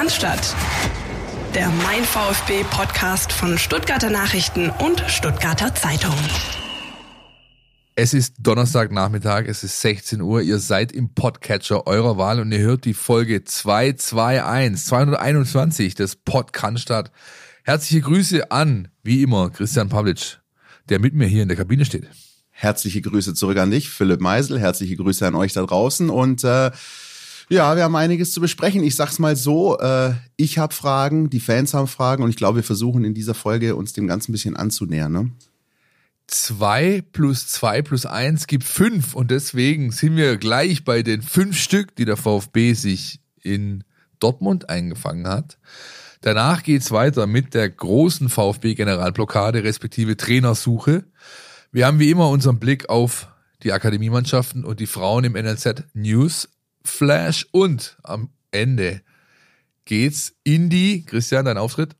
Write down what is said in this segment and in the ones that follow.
Cannstatt. Der Mein VfB Podcast von Stuttgarter Nachrichten und Stuttgarter Zeitung. Es ist Donnerstagnachmittag, es ist 16 Uhr, ihr seid im Podcatcher eurer Wahl und ihr hört die Folge 221, 221 des Podcaststadt. Herzliche Grüße an, wie immer, Christian Pavlic, der mit mir hier in der Kabine steht. Herzliche Grüße zurück an dich, Philipp Meisel. Herzliche Grüße an euch da draußen. Und äh, ja, wir haben einiges zu besprechen. Ich sag's mal so, äh, ich habe Fragen, die Fans haben Fragen und ich glaube, wir versuchen in dieser Folge uns dem Ganzen ein bisschen anzunähern. Ne? Zwei plus zwei plus eins gibt fünf und deswegen sind wir gleich bei den fünf Stück, die der VfB sich in Dortmund eingefangen hat. Danach geht's weiter mit der großen VfB-Generalblockade respektive Trainersuche. Wir haben wie immer unseren Blick auf die Akademiemannschaften und die Frauen im NLZ News Flash und am Ende geht's in die, Christian, dein Auftritt?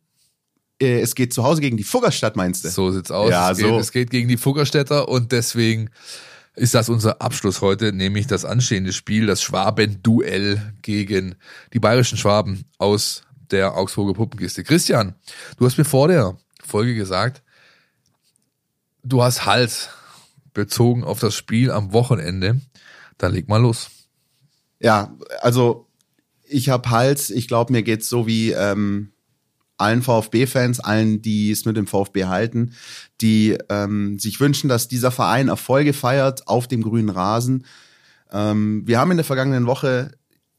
Äh, es geht zu Hause gegen die Fuggerstadt, meinst du? So sieht's aus. Ja, es, so. geht, es geht gegen die Fuggerstädter und deswegen ist das unser Abschluss heute, nämlich das anstehende Spiel, das Schwaben-Duell gegen die bayerischen Schwaben aus der Augsburger Puppenkiste. Christian, du hast mir vor der Folge gesagt, du hast Halt bezogen auf das Spiel am Wochenende. Dann leg mal los. Ja, also ich habe Hals, ich glaube, mir geht's so wie ähm, allen VfB-Fans, allen, die es mit dem VfB halten, die ähm, sich wünschen, dass dieser Verein Erfolge feiert auf dem grünen Rasen. Ähm, wir haben in der vergangenen Woche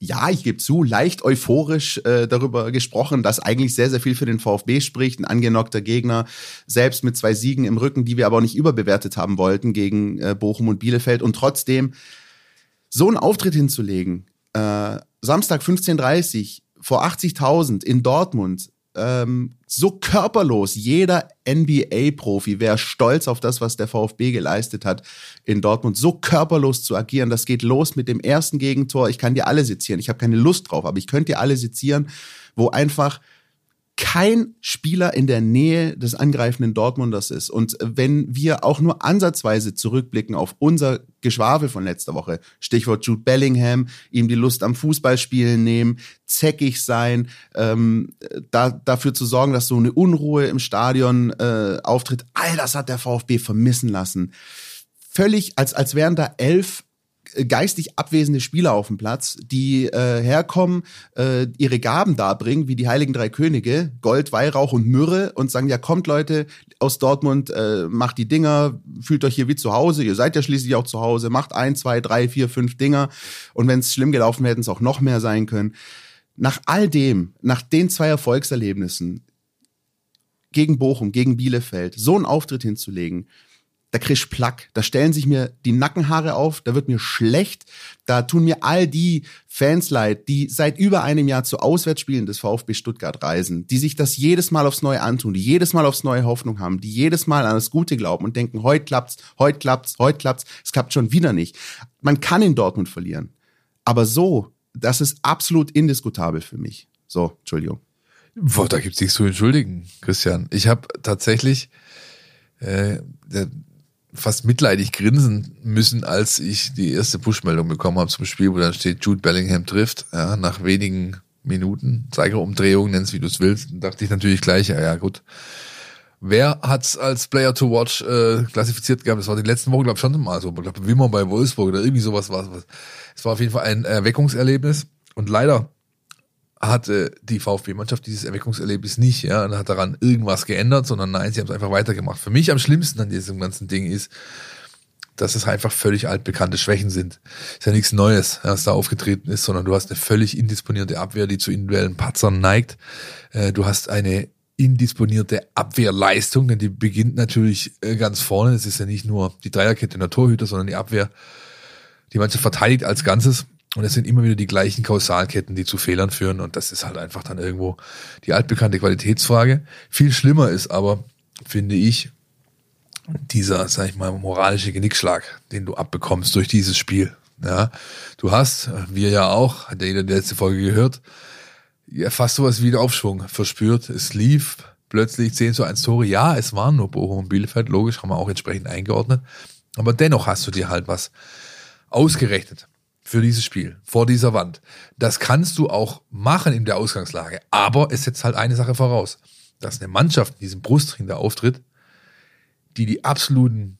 ja, ich gebe zu, leicht euphorisch äh, darüber gesprochen, dass eigentlich sehr, sehr viel für den VfB spricht. Ein angenockter Gegner, selbst mit zwei Siegen im Rücken, die wir aber auch nicht überbewertet haben wollten gegen äh, Bochum und Bielefeld. Und trotzdem so einen Auftritt hinzulegen, äh, Samstag 15.30 vor 80.000 in Dortmund, ähm, so körperlos. Jeder NBA-Profi wäre stolz auf das, was der VfB geleistet hat in Dortmund. So körperlos zu agieren, das geht los mit dem ersten Gegentor. Ich kann dir alle sezieren. Ich habe keine Lust drauf, aber ich könnte dir alle sezieren, wo einfach kein Spieler in der Nähe des angreifenden Dortmunders ist. Und wenn wir auch nur ansatzweise zurückblicken auf unser Geschwafel von letzter Woche, Stichwort Jude Bellingham, ihm die Lust am Fußballspielen nehmen, zäckig sein, ähm, da, dafür zu sorgen, dass so eine Unruhe im Stadion äh, auftritt, all das hat der VfB vermissen lassen. Völlig, als, als wären da elf geistig abwesende Spieler auf dem Platz, die äh, herkommen, äh, ihre Gaben darbringen, wie die Heiligen Drei Könige, Gold, Weihrauch und Myrrhe und sagen, ja kommt Leute aus Dortmund, äh, macht die Dinger, fühlt euch hier wie zu Hause, ihr seid ja schließlich auch zu Hause, macht ein, zwei, drei, vier, fünf Dinger und wenn es schlimm gelaufen wäre, hätten es auch noch mehr sein können. Nach all dem, nach den zwei Erfolgserlebnissen gegen Bochum, gegen Bielefeld, so einen Auftritt hinzulegen, da krieg ich Plack. Da stellen sich mir die Nackenhaare auf, da wird mir schlecht. Da tun mir all die Fans leid, die seit über einem Jahr zu Auswärtsspielen des VfB Stuttgart reisen, die sich das jedes Mal aufs Neue antun, die jedes Mal aufs Neue Hoffnung haben, die jedes Mal an das Gute glauben und denken, heute klappt's, heute klappt's, heute klappt's. Es klappt schon wieder nicht. Man kann in Dortmund verlieren. Aber so, das ist absolut indiskutabel für mich. So, Entschuldigung. Boah, da gibt's nichts zu entschuldigen, Christian. Ich habe tatsächlich äh, fast mitleidig grinsen müssen, als ich die erste Push-Meldung bekommen habe zum Spiel, wo dann steht, Jude Bellingham trifft, ja, nach wenigen Minuten, Zeigerumdrehung, nenn's wie du es willst, dachte ich natürlich gleich, ja, ja gut. Wer hat's als Player to Watch äh, klassifiziert gehabt? Das war die letzten Wochen, glaube ich, schon mal so. Ich glaube, Wimmer bei Wolfsburg oder irgendwie sowas war es. war auf jeden Fall ein Erweckungserlebnis. Und leider hatte die VfB-Mannschaft dieses Erweckungserlebnis nicht, ja, und hat daran irgendwas geändert, sondern nein, sie haben es einfach weitergemacht. Für mich am schlimmsten an diesem ganzen Ding ist, dass es einfach völlig altbekannte Schwächen sind. Ist ja nichts Neues, was da aufgetreten ist, sondern du hast eine völlig indisponierte Abwehr, die zu individuellen Patzern neigt. Äh, du hast eine indisponierte Abwehrleistung, denn die beginnt natürlich äh, ganz vorne. Es ist ja nicht nur die Dreierkette der Torhüter, sondern die Abwehr. Die Mannschaft verteidigt als Ganzes und es sind immer wieder die gleichen Kausalketten, die zu Fehlern führen. Und das ist halt einfach dann irgendwo die altbekannte Qualitätsfrage. Viel schlimmer ist aber, finde ich, dieser, sag ich mal, moralische Genickschlag, den du abbekommst durch dieses Spiel. Ja, du hast, wir ja auch, hat jeder die letzte Folge gehört, ja, fast sowas wie Aufschwung verspürt. Es lief plötzlich 10 zu 1 Tore. Ja, es waren nur Bochum und Bielefeld, logisch, haben wir auch entsprechend eingeordnet. Aber dennoch hast du dir halt was ausgerechnet für dieses Spiel, vor dieser Wand. Das kannst du auch machen in der Ausgangslage. Aber es setzt halt eine Sache voraus, dass eine Mannschaft in diesem Brustring da auftritt, die die absoluten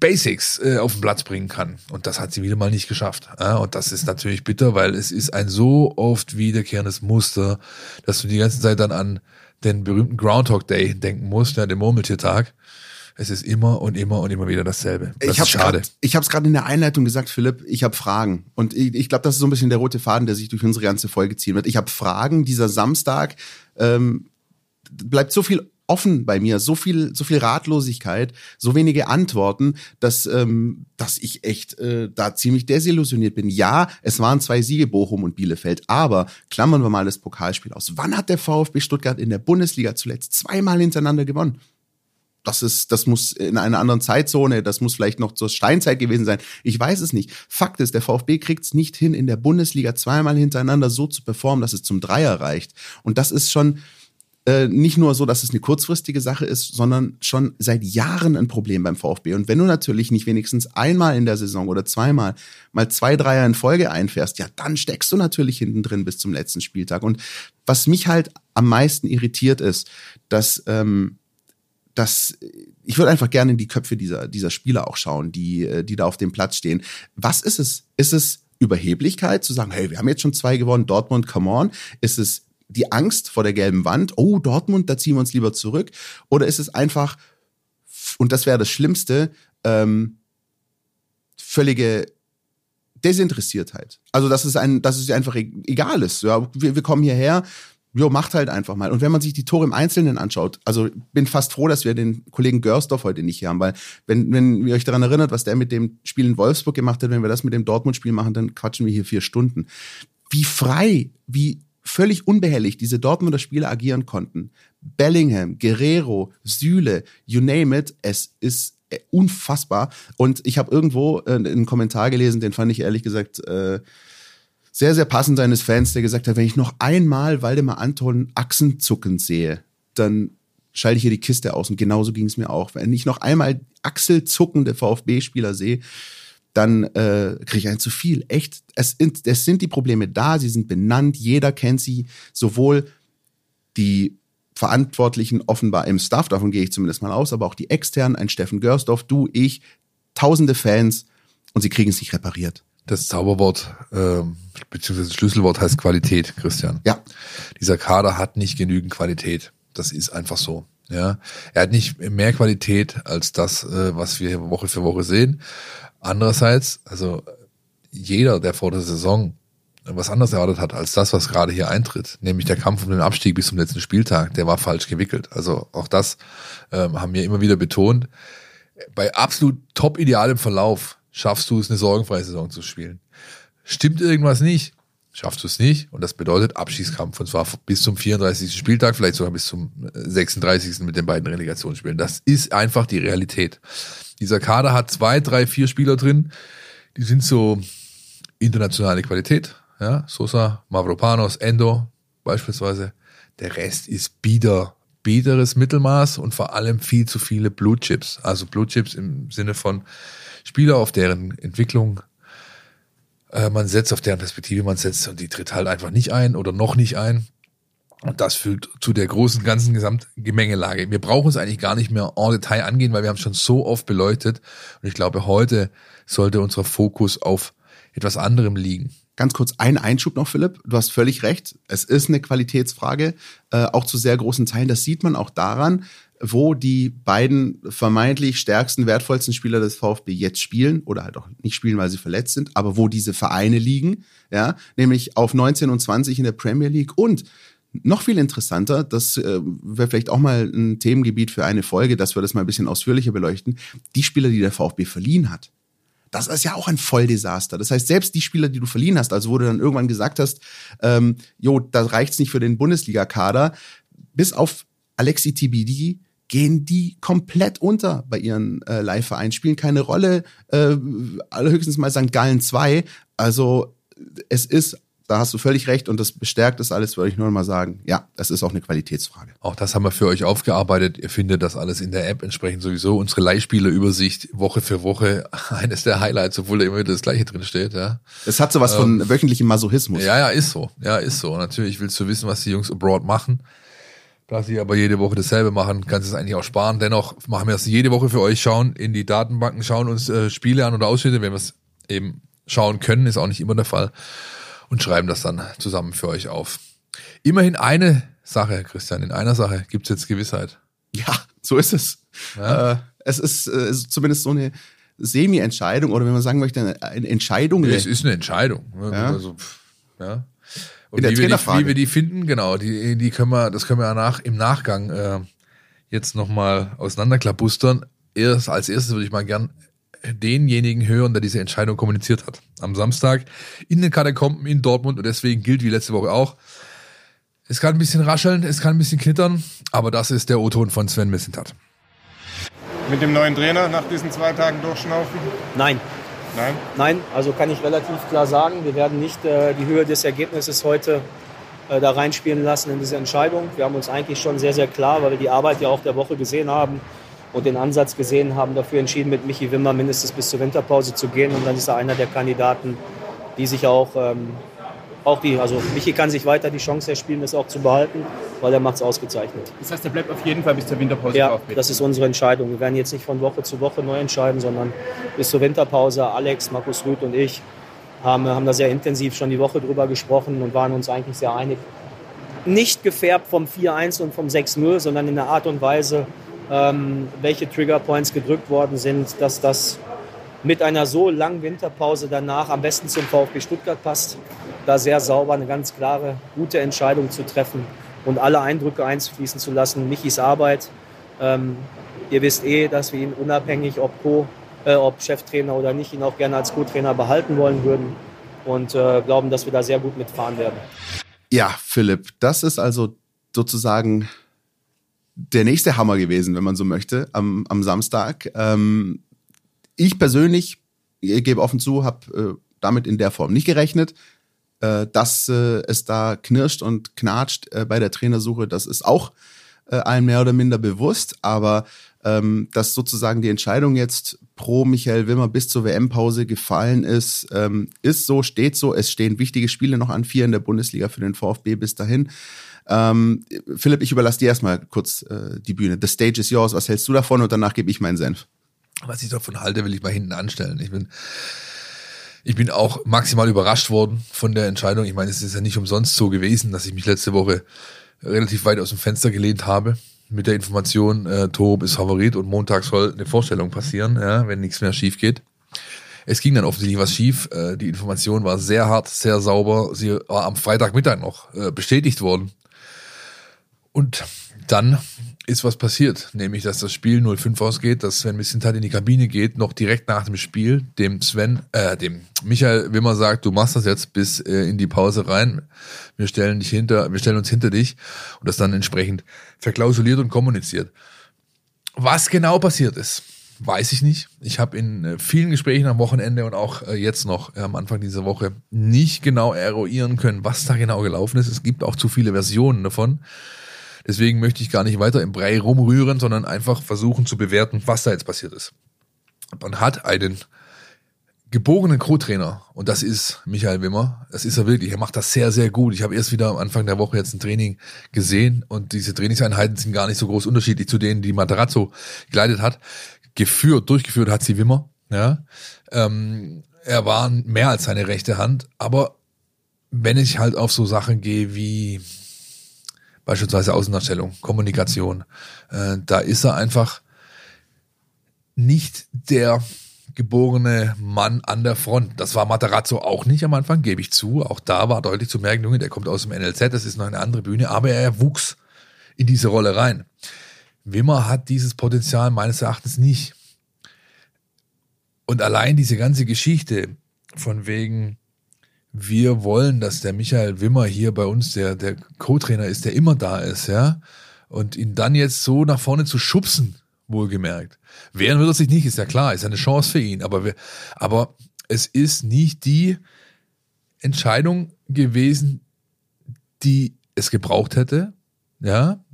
Basics äh, auf den Platz bringen kann. Und das hat sie wieder mal nicht geschafft. Ja? Und das ist natürlich bitter, weil es ist ein so oft wiederkehrendes Muster, dass du die ganze Zeit dann an den berühmten Groundhog Day denken musst, ja, den Murmeltiertag. Es ist immer und immer und immer wieder dasselbe. Das ich ist schade. Grad, ich habe es gerade in der Einleitung gesagt, Philipp, ich habe Fragen. Und ich, ich glaube, das ist so ein bisschen der rote Faden, der sich durch unsere ganze Folge ziehen wird. Ich habe Fragen. Dieser Samstag ähm, bleibt so viel offen bei mir, so viel, so viel Ratlosigkeit, so wenige Antworten, dass, ähm, dass ich echt äh, da ziemlich desillusioniert bin. Ja, es waren zwei Siege Bochum und Bielefeld, aber klammern wir mal das Pokalspiel aus. Wann hat der VfB Stuttgart in der Bundesliga zuletzt zweimal hintereinander gewonnen? Das ist, das muss in einer anderen Zeitzone, das muss vielleicht noch zur Steinzeit gewesen sein. Ich weiß es nicht. Fakt ist, der VfB kriegt es nicht hin, in der Bundesliga zweimal hintereinander so zu performen, dass es zum Dreier reicht. Und das ist schon äh, nicht nur so, dass es eine kurzfristige Sache ist, sondern schon seit Jahren ein Problem beim VfB. Und wenn du natürlich nicht wenigstens einmal in der Saison oder zweimal mal zwei Dreier in Folge einfährst, ja, dann steckst du natürlich hinten drin bis zum letzten Spieltag. Und was mich halt am meisten irritiert ist, dass ähm, dass ich würde einfach gerne in die Köpfe dieser, dieser Spieler auch schauen, die, äh, die da auf dem Platz stehen. Was ist es? Ist es Überheblichkeit zu sagen, hey, wir haben jetzt schon zwei gewonnen, Dortmund, come on? Ist es die Angst vor der gelben Wand? Oh, Dortmund, da ziehen wir uns lieber zurück? Oder ist es einfach, und das wäre das Schlimmste, ähm, völlige Desinteressiertheit. Also, dass es ein, dass es einfach e-, egal ist. Ja, wir, wir kommen hierher, jo, macht halt einfach mal. Und wenn man sich die Tore im Einzelnen anschaut, also bin fast froh, dass wir den Kollegen Görsdorf heute nicht hier haben, weil wenn, wenn ihr euch daran erinnert, was der mit dem Spiel in Wolfsburg gemacht hat, wenn wir das mit dem Dortmund-Spiel machen, dann quatschen wir hier vier Stunden. Wie frei, wie völlig unbehelligt diese Dortmunder Spieler agieren konnten. Bellingham, Guerrero, Süle, you name it, es ist äh, unfassbar. Und ich habe irgendwo äh, einen Kommentar gelesen, den fand ich ehrlich gesagt äh, sehr, sehr passend seines Fans, der gesagt hat, wenn ich noch einmal Waldemar Anton Achsenzucken sehe, dann schalte ich hier die Kiste aus. Und genauso ging es mir auch. Wenn ich noch einmal achselzuckende VfB-Spieler sehe, dann äh, kriege ich ein zu viel. Echt, es, es sind die Probleme da, sie sind benannt, jeder kennt sie, sowohl die Verantwortlichen offenbar im Staff, davon gehe ich zumindest mal aus, aber auch die externen, ein Steffen Görsdorf, du, ich, tausende Fans und sie kriegen es nicht repariert. Das Zauberwort äh, beziehungsweise Schlüsselwort heißt Qualität, Christian. Ja. Dieser Kader hat nicht genügend Qualität. Das ist einfach so. Ja, er hat nicht mehr Qualität als das, äh, was wir Woche für Woche sehen. Andererseits, also jeder, der vor der Saison was anderes erwartet hat als das, was gerade hier eintritt, nämlich der Kampf um den Abstieg bis zum letzten Spieltag, der war falsch gewickelt. Also auch das ähm, haben wir immer wieder betont. Bei absolut top idealem Verlauf schaffst du es, eine sorgenfreie Saison zu spielen. Stimmt irgendwas nicht, schaffst du es nicht und das bedeutet Abschießkampf und zwar bis zum 34. Spieltag, vielleicht sogar bis zum 36. mit den beiden Relegationsspielen. Das ist einfach die Realität. Dieser Kader hat zwei, drei, vier Spieler drin, die sind so internationale Qualität, ja, Sosa, Mavropanos, Endo beispielsweise. Der Rest ist bieder, biederes Mittelmaß und vor allem viel zu viele Blue Chips. Also Blue Chips im Sinne von Spieler, auf deren Entwicklung äh, man setzt, auf deren Perspektive man setzt und die tritt halt einfach nicht ein oder noch nicht ein. Und das führt zu der großen ganzen Gesamtgemengelage. Wir brauchen es eigentlich gar nicht mehr en Detail angehen, weil wir haben es schon so oft beleuchtet. Und ich glaube, heute sollte unser Fokus auf etwas anderem liegen. Ganz kurz ein Einschub noch, Philipp. Du hast völlig recht. Es ist eine Qualitätsfrage, äh, auch zu sehr großen Teilen. Das sieht man auch daran, wo die beiden vermeintlich stärksten, wertvollsten Spieler des VfB jetzt spielen oder halt auch nicht spielen, weil sie verletzt sind, aber wo diese Vereine liegen, ja, nämlich auf 19 und 20 in der Premier League und noch viel interessanter, das äh, wäre vielleicht auch mal ein Themengebiet für eine Folge, dass wir das mal ein bisschen ausführlicher beleuchten, die Spieler, die der VfB verliehen hat. Das ist ja auch ein Volldesaster. Das heißt, selbst die Spieler, die du verliehen hast, also wo du dann irgendwann gesagt hast, ähm, jo, da reicht's nicht für den Bundesliga-Kader, bis auf Alexi TBD gehen die komplett unter bei ihren äh, Leihvereinen, spielen keine Rolle, äh, allerhöchstens mal St. Gallen 2. Also es ist da hast du völlig recht und das bestärkt das alles, würde ich nur mal sagen. Ja, das ist auch eine Qualitätsfrage. Auch das haben wir für euch aufgearbeitet. Ihr findet das alles in der App entsprechend sowieso. Unsere Leihspielerübersicht Woche für Woche. Eines der Highlights, obwohl da immer wieder das Gleiche drin steht, ja. Es hat sowas ähm, von wöchentlichem Masochismus. Ja, ja, ist so. Ja, ist so. Natürlich willst du wissen, was die Jungs abroad machen. Da sie aber jede Woche dasselbe machen, kannst du es eigentlich auch sparen. Dennoch machen wir es jede Woche für euch, schauen in die Datenbanken, schauen uns äh, Spiele an oder Ausschnitte, wenn wir es eben schauen können, ist auch nicht immer der Fall, und schreiben das dann zusammen für euch auf. Immerhin eine Sache, Christian, in einer Sache gibt's jetzt Gewissheit. Ja, so ist es. Ja? Äh, es ist, äh, ist zumindest so eine Semi-Entscheidung oder wenn man sagen möchte, eine Entscheidung. Es ist eine Entscheidung. Ja. Also, ja. Und wie wir, die, wie wir die finden, genau, die, die können wir, das können wir nach, im Nachgang äh, jetzt nochmal auseinanderklabustern. Erst, als erstes würde ich mal gern denjenigen hören, der diese Entscheidung kommuniziert hat. Am Samstag in den Katakomben in Dortmund und deswegen gilt wie letzte Woche auch. Es kann ein bisschen rascheln, es kann ein bisschen knittern, aber das ist der O-Ton von Sven Missentat. Mit dem neuen Trainer nach diesen zwei Tagen durchschnaufen? Nein. Nein? Nein, also kann ich relativ klar sagen, wir werden nicht äh, die Höhe des Ergebnisses heute äh, da reinspielen lassen in diese Entscheidung. Wir haben uns eigentlich schon sehr, sehr klar, weil wir die Arbeit ja auch der Woche gesehen haben, und den Ansatz gesehen haben, dafür entschieden, mit Michi Wimmer mindestens bis zur Winterpause zu gehen. Und dann ist er einer der Kandidaten, die sich auch, ähm, auch die, also Michi kann sich weiter die Chance erspielen, das auch zu behalten, weil er macht es ausgezeichnet. Das heißt, er bleibt auf jeden Fall bis zur Winterpause Ja, drauf, das ist unsere Entscheidung. Wir werden jetzt nicht von Woche zu Woche neu entscheiden, sondern bis zur Winterpause. Alex, Markus Rüth und ich haben, haben da sehr intensiv schon die Woche drüber gesprochen und waren uns eigentlich sehr einig. Nicht gefärbt vom 4-1 und vom 6-0, sondern in einer Art und Weise, ähm, welche Triggerpoints gedrückt worden sind, dass das mit einer so langen Winterpause danach am besten zum VfB Stuttgart passt, da sehr sauber eine ganz klare, gute Entscheidung zu treffen und alle Eindrücke einfließen zu lassen. Michis Arbeit, ähm, ihr wisst eh, dass wir ihn unabhängig, ob Co, äh, ob Cheftrainer oder nicht, ihn auch gerne als Co-Trainer behalten wollen würden und äh, glauben, dass wir da sehr gut mitfahren werden. Ja, Philipp, das ist also sozusagen der nächste Hammer gewesen, wenn man so möchte, am, am Samstag. Ähm, ich persönlich, ich gebe offen zu, habe äh, damit in der Form nicht gerechnet. Äh, dass äh, es da knirscht und knatscht äh, bei der Trainersuche, das ist auch äh, allen mehr oder minder bewusst. Aber ähm, dass sozusagen die Entscheidung jetzt pro Michael Wimmer bis zur WM-Pause gefallen ist, ähm, ist so, steht so. Es stehen wichtige Spiele noch an, vier in der Bundesliga für den VfB bis dahin. Ähm, Philipp, ich überlasse dir erstmal kurz äh, die Bühne. The stage is yours. Was hältst du davon? Und danach gebe ich meinen Senf. Was ich davon halte, will ich mal hinten anstellen. Ich bin, ich bin auch maximal überrascht worden von der Entscheidung. Ich meine, es ist ja nicht umsonst so gewesen, dass ich mich letzte Woche relativ weit aus dem Fenster gelehnt habe mit der Information, äh, Torup ist Favorit und Montag soll eine Vorstellung passieren, ja, wenn nichts mehr schief geht. Es ging dann offensichtlich was schief. Äh, die Information war sehr hart, sehr sauber. Sie war am Freitagmittag noch äh, bestätigt worden. Und dann ist was passiert, nämlich dass das Spiel 0-5 ausgeht, dass Sven Missintat in die Kabine geht, noch direkt nach dem Spiel, dem Sven, äh, dem Michael Wimmer sagt, du machst das jetzt bis äh, in die Pause rein, wir stellen dich hinter, wir stellen uns hinter dich und das dann entsprechend verklausuliert und kommuniziert. Was genau passiert ist, weiß ich nicht. Ich habe in äh, vielen Gesprächen am Wochenende und auch äh, jetzt noch äh, am Anfang dieser Woche nicht genau eruieren können, was da genau gelaufen ist. Es gibt auch zu viele Versionen davon. Deswegen möchte ich gar nicht weiter im Brei rumrühren, sondern einfach versuchen zu bewerten, was da jetzt passiert ist. Man hat einen geborenen Co-Trainer und das ist Michael Wimmer. Das ist er wirklich. Er macht das sehr, sehr gut. Ich habe erst wieder am Anfang der Woche jetzt ein Training gesehen und diese Trainingseinheiten sind gar nicht so groß unterschiedlich zu denen, die Materazzo geleitet hat. Geführt, durchgeführt hat sie Wimmer. Ja, ähm, er war mehr als seine rechte Hand, aber wenn ich halt auf so Sachen gehe wie beispielsweise Außendarstellung, Kommunikation. Äh, da ist er einfach nicht der geborene Mann an der Front. Das war Matarazzo auch nicht am Anfang, gebe ich zu. Auch da war deutlich zu merken, Junge, der kommt aus dem NLZ, das ist noch eine andere Bühne, aber er wuchs in diese Rolle rein. Wimmer hat dieses Potenzial meines Erachtens nicht. Und allein diese ganze Geschichte von wegen, wir wollen, dass der Michael Wimmer hier bei uns der, der Co-Trainer ist, der immer da ist, ja. Und ihn dann jetzt so nach vorne zu schubsen, wohlgemerkt. Wehren wird er sich nicht, ist ja klar, ist eine Chance für ihn. Aber, wir, aber es ist nicht die Entscheidung gewesen, die es gebraucht hätte. Ja,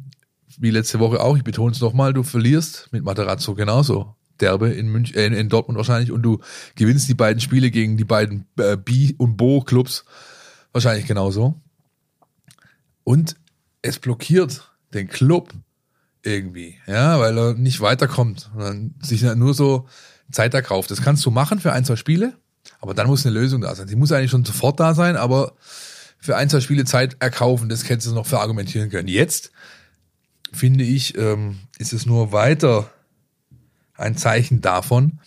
wie letzte Woche auch. Ich betone es nochmal, du verlierst mit Materazzo genauso. Derbe in, Münch, äh, in Dortmund wahrscheinlich und du gewinnst die beiden Spiele gegen die beiden äh, B- und Bo-Clubs wahrscheinlich genauso. Und es blockiert den Club irgendwie, ja, weil er nicht weiterkommt und dann sich nur so Zeit erkauft. Das kannst du machen für ein, zwei Spiele, aber dann muss eine Lösung da sein. Die muss eigentlich schon sofort da sein, aber für ein, zwei Spiele Zeit erkaufen, das hättest du noch verargumentieren können. Jetzt finde ich, ähm, ist es nur weiter ein Zeichen davon,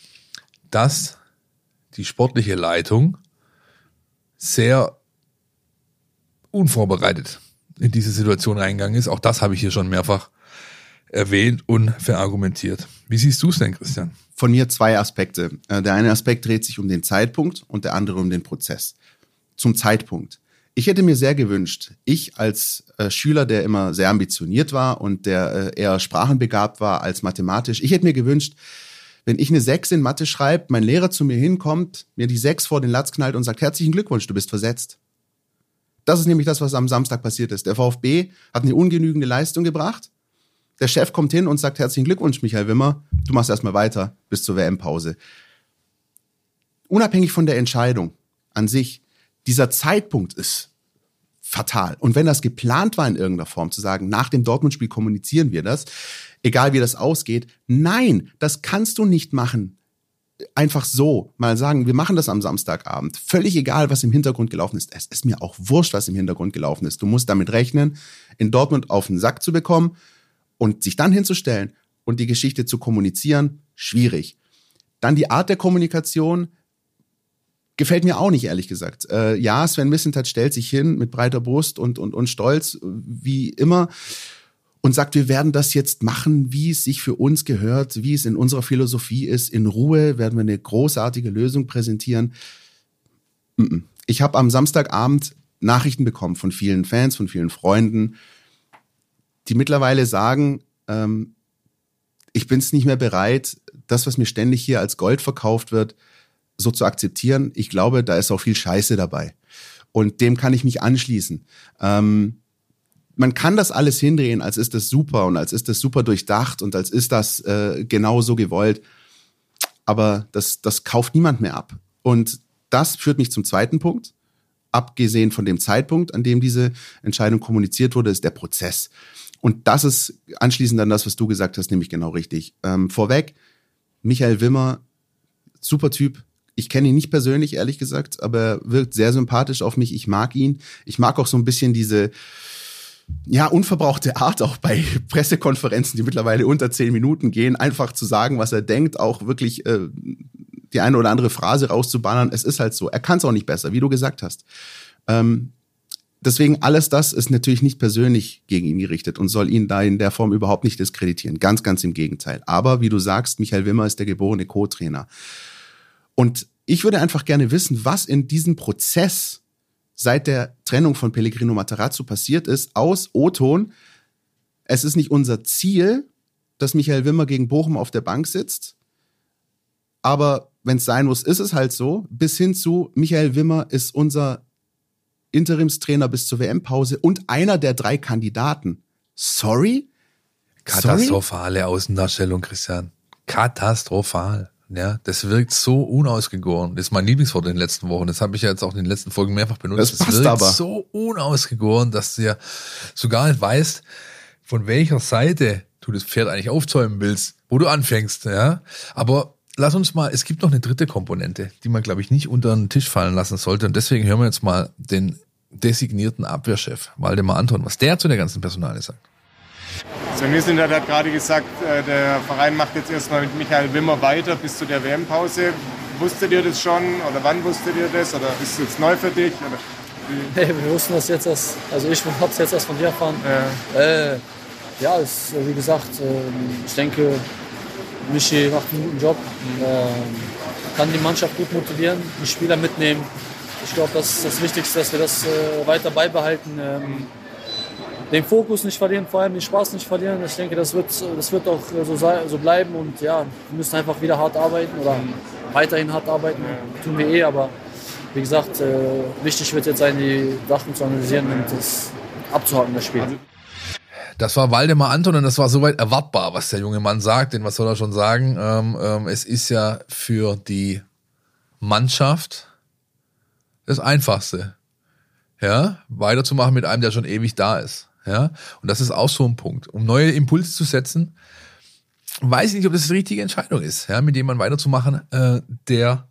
dass die sportliche Leitung sehr unvorbereitet in diese Situation reingegangen ist. Auch das habe ich hier schon mehrfach erwähnt und verargumentiert. Wie siehst du es denn, Christian? Von mir zwei Aspekte. Äh, Der eine Aspekt dreht sich um den Zeitpunkt und der andere um den Prozess. Zum Zeitpunkt. Ich hätte mir sehr gewünscht, ich als äh, Schüler, der immer sehr ambitioniert war und der äh, eher sprachenbegabt war als mathematisch, ich hätte mir gewünscht, wenn ich eine 6 in Mathe schreibe, mein Lehrer zu mir hinkommt, mir die 6 vor den Latz knallt und sagt, herzlichen Glückwunsch, du bist versetzt. Das ist nämlich das, was am Samstag passiert ist. Der VfB hat eine ungenügende Leistung gebracht. Der Chef kommt hin und sagt, herzlichen Glückwunsch, Michael Wimmer, du machst erstmal weiter bis zur WM-Pause. Unabhängig von der Entscheidung an sich, dieser Zeitpunkt ist fatal. Und wenn das geplant war in irgendeiner Form, zu sagen, nach dem Dortmund-Spiel kommunizieren wir das, egal wie das ausgeht, nein, das kannst du nicht machen. Einfach so mal sagen, wir machen das am Samstagabend. Völlig egal, was im Hintergrund gelaufen ist. Es ist mir auch wurscht, was im Hintergrund gelaufen ist. Du musst damit rechnen, in Dortmund auf den Sack zu bekommen und sich dann hinzustellen und die Geschichte zu kommunizieren, schwierig. Dann die Art der Kommunikation, gefällt mir auch nicht, ehrlich gesagt. Äh, ja, Sven Missentat stellt sich hin mit breiter Brust und, und, und Stolz, wie immer, und sagt, wir werden das jetzt machen, wie es sich für uns gehört, wie es in unserer Philosophie ist. In Ruhe werden wir eine großartige Lösung präsentieren. Ich habe am Samstagabend Nachrichten bekommen von vielen Fans, von vielen Freunden, die mittlerweile sagen, ähm, ich bin es nicht mehr bereit, das, was mir ständig hier als Gold verkauft wird, so zu akzeptieren. Ich glaube, da ist auch viel Scheiße dabei. Und dem kann ich mich anschließen. Ähm, man kann das alles hindrehen, als ist das super und als ist das super durchdacht und als ist das äh, genau so gewollt. Aber das, das kauft niemand mehr ab. Und das führt mich zum zweiten Punkt. Abgesehen von dem Zeitpunkt, an dem diese Entscheidung kommuniziert wurde, ist der Prozess. Und das ist anschließend dann das, was du gesagt hast, nämlich genau richtig. Ähm, vorweg, Michael Wimmer, super Typ. Ich kenne ihn nicht persönlich, ehrlich gesagt, aber er wirkt sehr sympathisch auf mich. Ich mag ihn. Ich mag auch so ein bisschen diese, ja, unverbrauchte Art auch bei Pressekonferenzen, die mittlerweile unter zehn Minuten gehen, einfach zu sagen, was er denkt, auch wirklich äh, die eine oder andere Phrase rauszubannern. Es ist halt so. Er kann es auch nicht besser, wie du gesagt hast. Ähm, deswegen alles das ist natürlich nicht persönlich gegen ihn gerichtet und soll ihn da in der Form überhaupt nicht diskreditieren. Ganz, ganz im Gegenteil. Aber wie du sagst, Michael Wimmer ist der geborene Co-Trainer. Und ich würde einfach gerne wissen, was in diesem Prozess seit der Trennung von Pellegrino Matarazzo passiert ist, aus O-Ton. Es ist nicht unser Ziel, dass Michael Wimmer gegen Bochum auf der Bank sitzt. Aber wenn es sein muss, ist es halt so. Bis hin zu Michael Wimmer ist unser Interimstrainer bis zur WM-Pause und einer der drei Kandidaten. Sorry? Katastrophale Außendarstellung, Christian. Katastrophal. Ja, das wirkt so unausgegoren. Das ist mein Lieblingswort in den letzten Wochen. Das habe ich ja jetzt auch in den letzten Folgen mehrfach benutzt. Das passt wirkt aber. so unausgegoren, dass du ja sogar nicht weißt, von welcher Seite du das Pferd eigentlich aufzäumen willst, wo du anfängst. Ja, aber lass uns mal. Es gibt noch eine dritte Komponente, die man glaube ich nicht unter den Tisch fallen lassen sollte. Und deswegen hören wir jetzt mal den designierten Abwehrchef Waldemar Anton, was der zu der ganzen Personalie sagt. Sven Mislintat hat gerade gesagt, äh, der Verein macht jetzt erstmal mit Michael Wimmer weiter bis zu der WM-Pause. Wusstet ihr das schon oder wann wusstet ihr das oder ist es jetzt neu für dich? Hey, wir wussten das jetzt erst, also ich habe es jetzt erst von dir erfahren. Ja. Äh, ja, ist, äh, wie gesagt, ähm, ich denke, Michi macht einen guten Job, ähm, kann die Mannschaft gut motivieren, die Spieler mitnehmen. Ich glaube, das ist das Wichtigste, dass wir das äh, weiter beibehalten. Ähm, den Fokus nicht verlieren, vor allem den Spaß nicht verlieren. Ich denke, das wird, das wird auch so, sei, so bleiben und ja, wir müssen einfach wieder hart arbeiten oder weiterhin hart arbeiten. Tun wir eh, aber wie gesagt, äh, wichtig wird jetzt sein, die Sachen zu analysieren und das abzuhaken, das Spiel. Das war Waldemar Anton und das war soweit erwartbar, was der junge Mann sagt. Denn was soll er schon sagen? Ähm, ähm, es ist ja für die Mannschaft das Einfachste, ja, weiterzumachen mit einem, der schon ewig da ist. Ja, und das ist auch so ein Punkt. Um neue Impulse zu setzen, weiß ich nicht, ob das die richtige Entscheidung ist, ja, mit dem man weiterzumachen, äh, der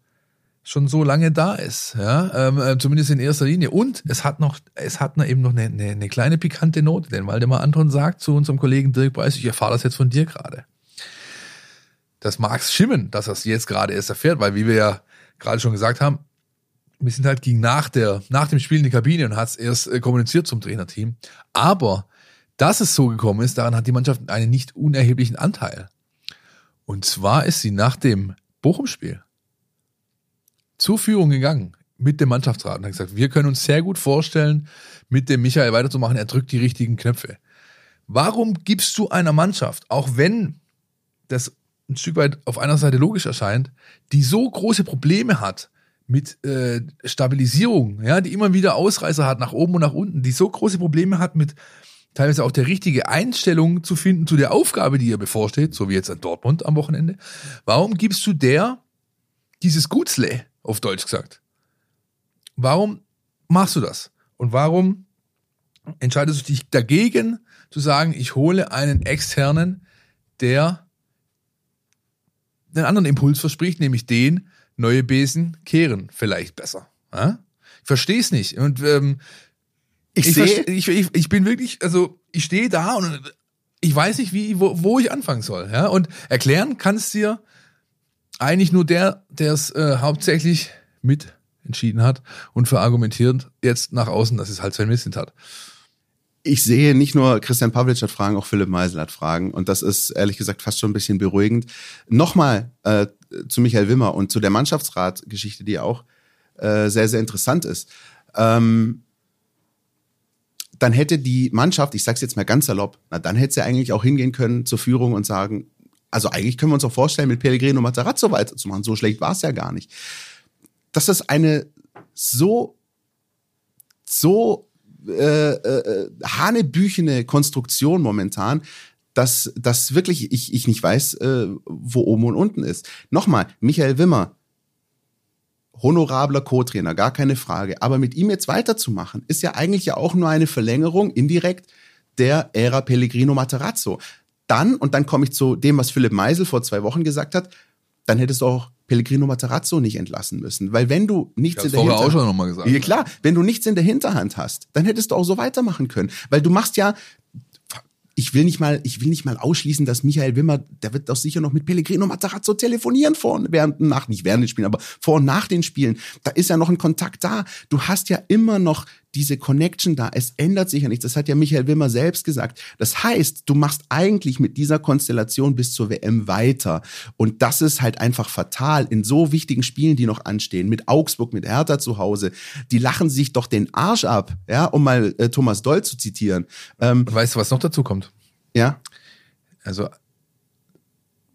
schon so lange da ist, ja, ähm, äh, zumindest in erster Linie. Und es hat noch, es hat eben noch eine, eine, eine kleine pikante Note, denn Waldemar Anton sagt zu unserem Kollegen Dirk Beiß, ich erfahre das jetzt von dir gerade. Das mag schimmen, dass es jetzt gerade erst erfährt, weil wie wir ja gerade schon gesagt haben, wir sind halt ging nach der, nach dem Spiel in die Kabine und hat es erst äh, kommuniziert zum Trainerteam. Aber dass es so gekommen ist, daran hat die Mannschaft einen nicht unerheblichen Anteil. Und zwar ist sie nach dem Bochum-Spiel zur Führung gegangen mit dem Mannschaftsrat und hat gesagt, wir können uns sehr gut vorstellen, mit dem Michael weiterzumachen. Er drückt die richtigen Knöpfe. Warum gibst du einer Mannschaft, auch wenn das ein Stück weit auf einer Seite logisch erscheint, die so große Probleme hat mit äh, Stabilisierung, ja, die immer wieder Ausreißer hat nach oben und nach unten, die so große Probleme hat mit teilweise auch der richtige Einstellung zu finden zu der Aufgabe, die ihr bevorsteht, so wie jetzt an Dortmund am Wochenende. Warum gibst du der dieses Gutsle, auf Deutsch gesagt? Warum machst du das? Und warum entscheidest du dich dagegen zu sagen, ich hole einen externen, der einen anderen Impuls verspricht, nämlich den, neue Besen kehren vielleicht besser. Ja? Ich verstehe es nicht. Und ähm, Ich ich, ich, ich, ich bin wirklich, also ich stehe da und ich weiß nicht, wie, wo, wo ich anfangen soll. Ja? Und erklären kann es dir eigentlich nur der, der es äh, hauptsächlich mit entschieden hat und verargumentiert jetzt nach außen, dass es halt Sven Missint hat. ich sehe nicht nur Christian Pavlic hat Fragen, auch Philipp Meisel hat Fragen. Und das ist ehrlich gesagt fast schon ein bisschen beruhigend. Nochmal äh, zu Michael Wimmer und zu der Mannschaftsrat-Geschichte, die auch äh, sehr, sehr interessant ist. Ähm, dann hätte die Mannschaft, ich sag's jetzt mal ganz salopp, na dann hätte sie eigentlich auch hingehen können zur Führung und sagen, also eigentlich können wir uns auch vorstellen, mit Pellegrino Matarazzo weiterzumachen. So schlecht war es ja gar nicht. Das ist eine so, so äh, äh, hanebüchene Konstruktion momentan, dass, dass wirklich ich, ich nicht weiß, äh, wo oben und unten ist. Nochmal, Michael Wimmer, honorabler Co-Trainer, gar keine Frage. Aber mit ihm jetzt weiterzumachen, ist ja eigentlich ja auch nur eine Verlängerung indirekt der Ära Pellegrino Materazzo. Dann, und dann komme ich zu dem, was Philipp Meisel vor zwei Wochen gesagt hat, dann hättest du auch Pellegrino Materazzo nicht entlassen müssen. Weil wenn du nichts Ich in der vorher auch Hinterhand- schon gesagt. ja klar, wenn du nichts in der Hinterhand hast, dann hättest du auch so weitermachen können. Weil du machst ja, ich will nicht mal, ich will nicht mal ausschließen, dass Michael Wimmer, der wird doch sicher noch mit Pellegrino Matarazzo telefonieren vor und während, nach, nicht während den Spielen, aber vor und nach den Spielen. Da ist ja noch ein Kontakt da. Du hast ja immer noch diese Connection da. Es ändert sich ja nichts. Das hat ja Michael Wimmer selbst gesagt. Das heißt, du machst eigentlich mit dieser Konstellation bis zur WM weiter. Und das ist halt einfach fatal in so wichtigen Spielen, die noch anstehen. Mit Augsburg, mit Hertha zu Hause. Die lachen sich doch den Arsch ab, ja, um mal äh, Thomas Doll zu zitieren. Ähm, weißt du, was noch dazu kommt? ja, Also,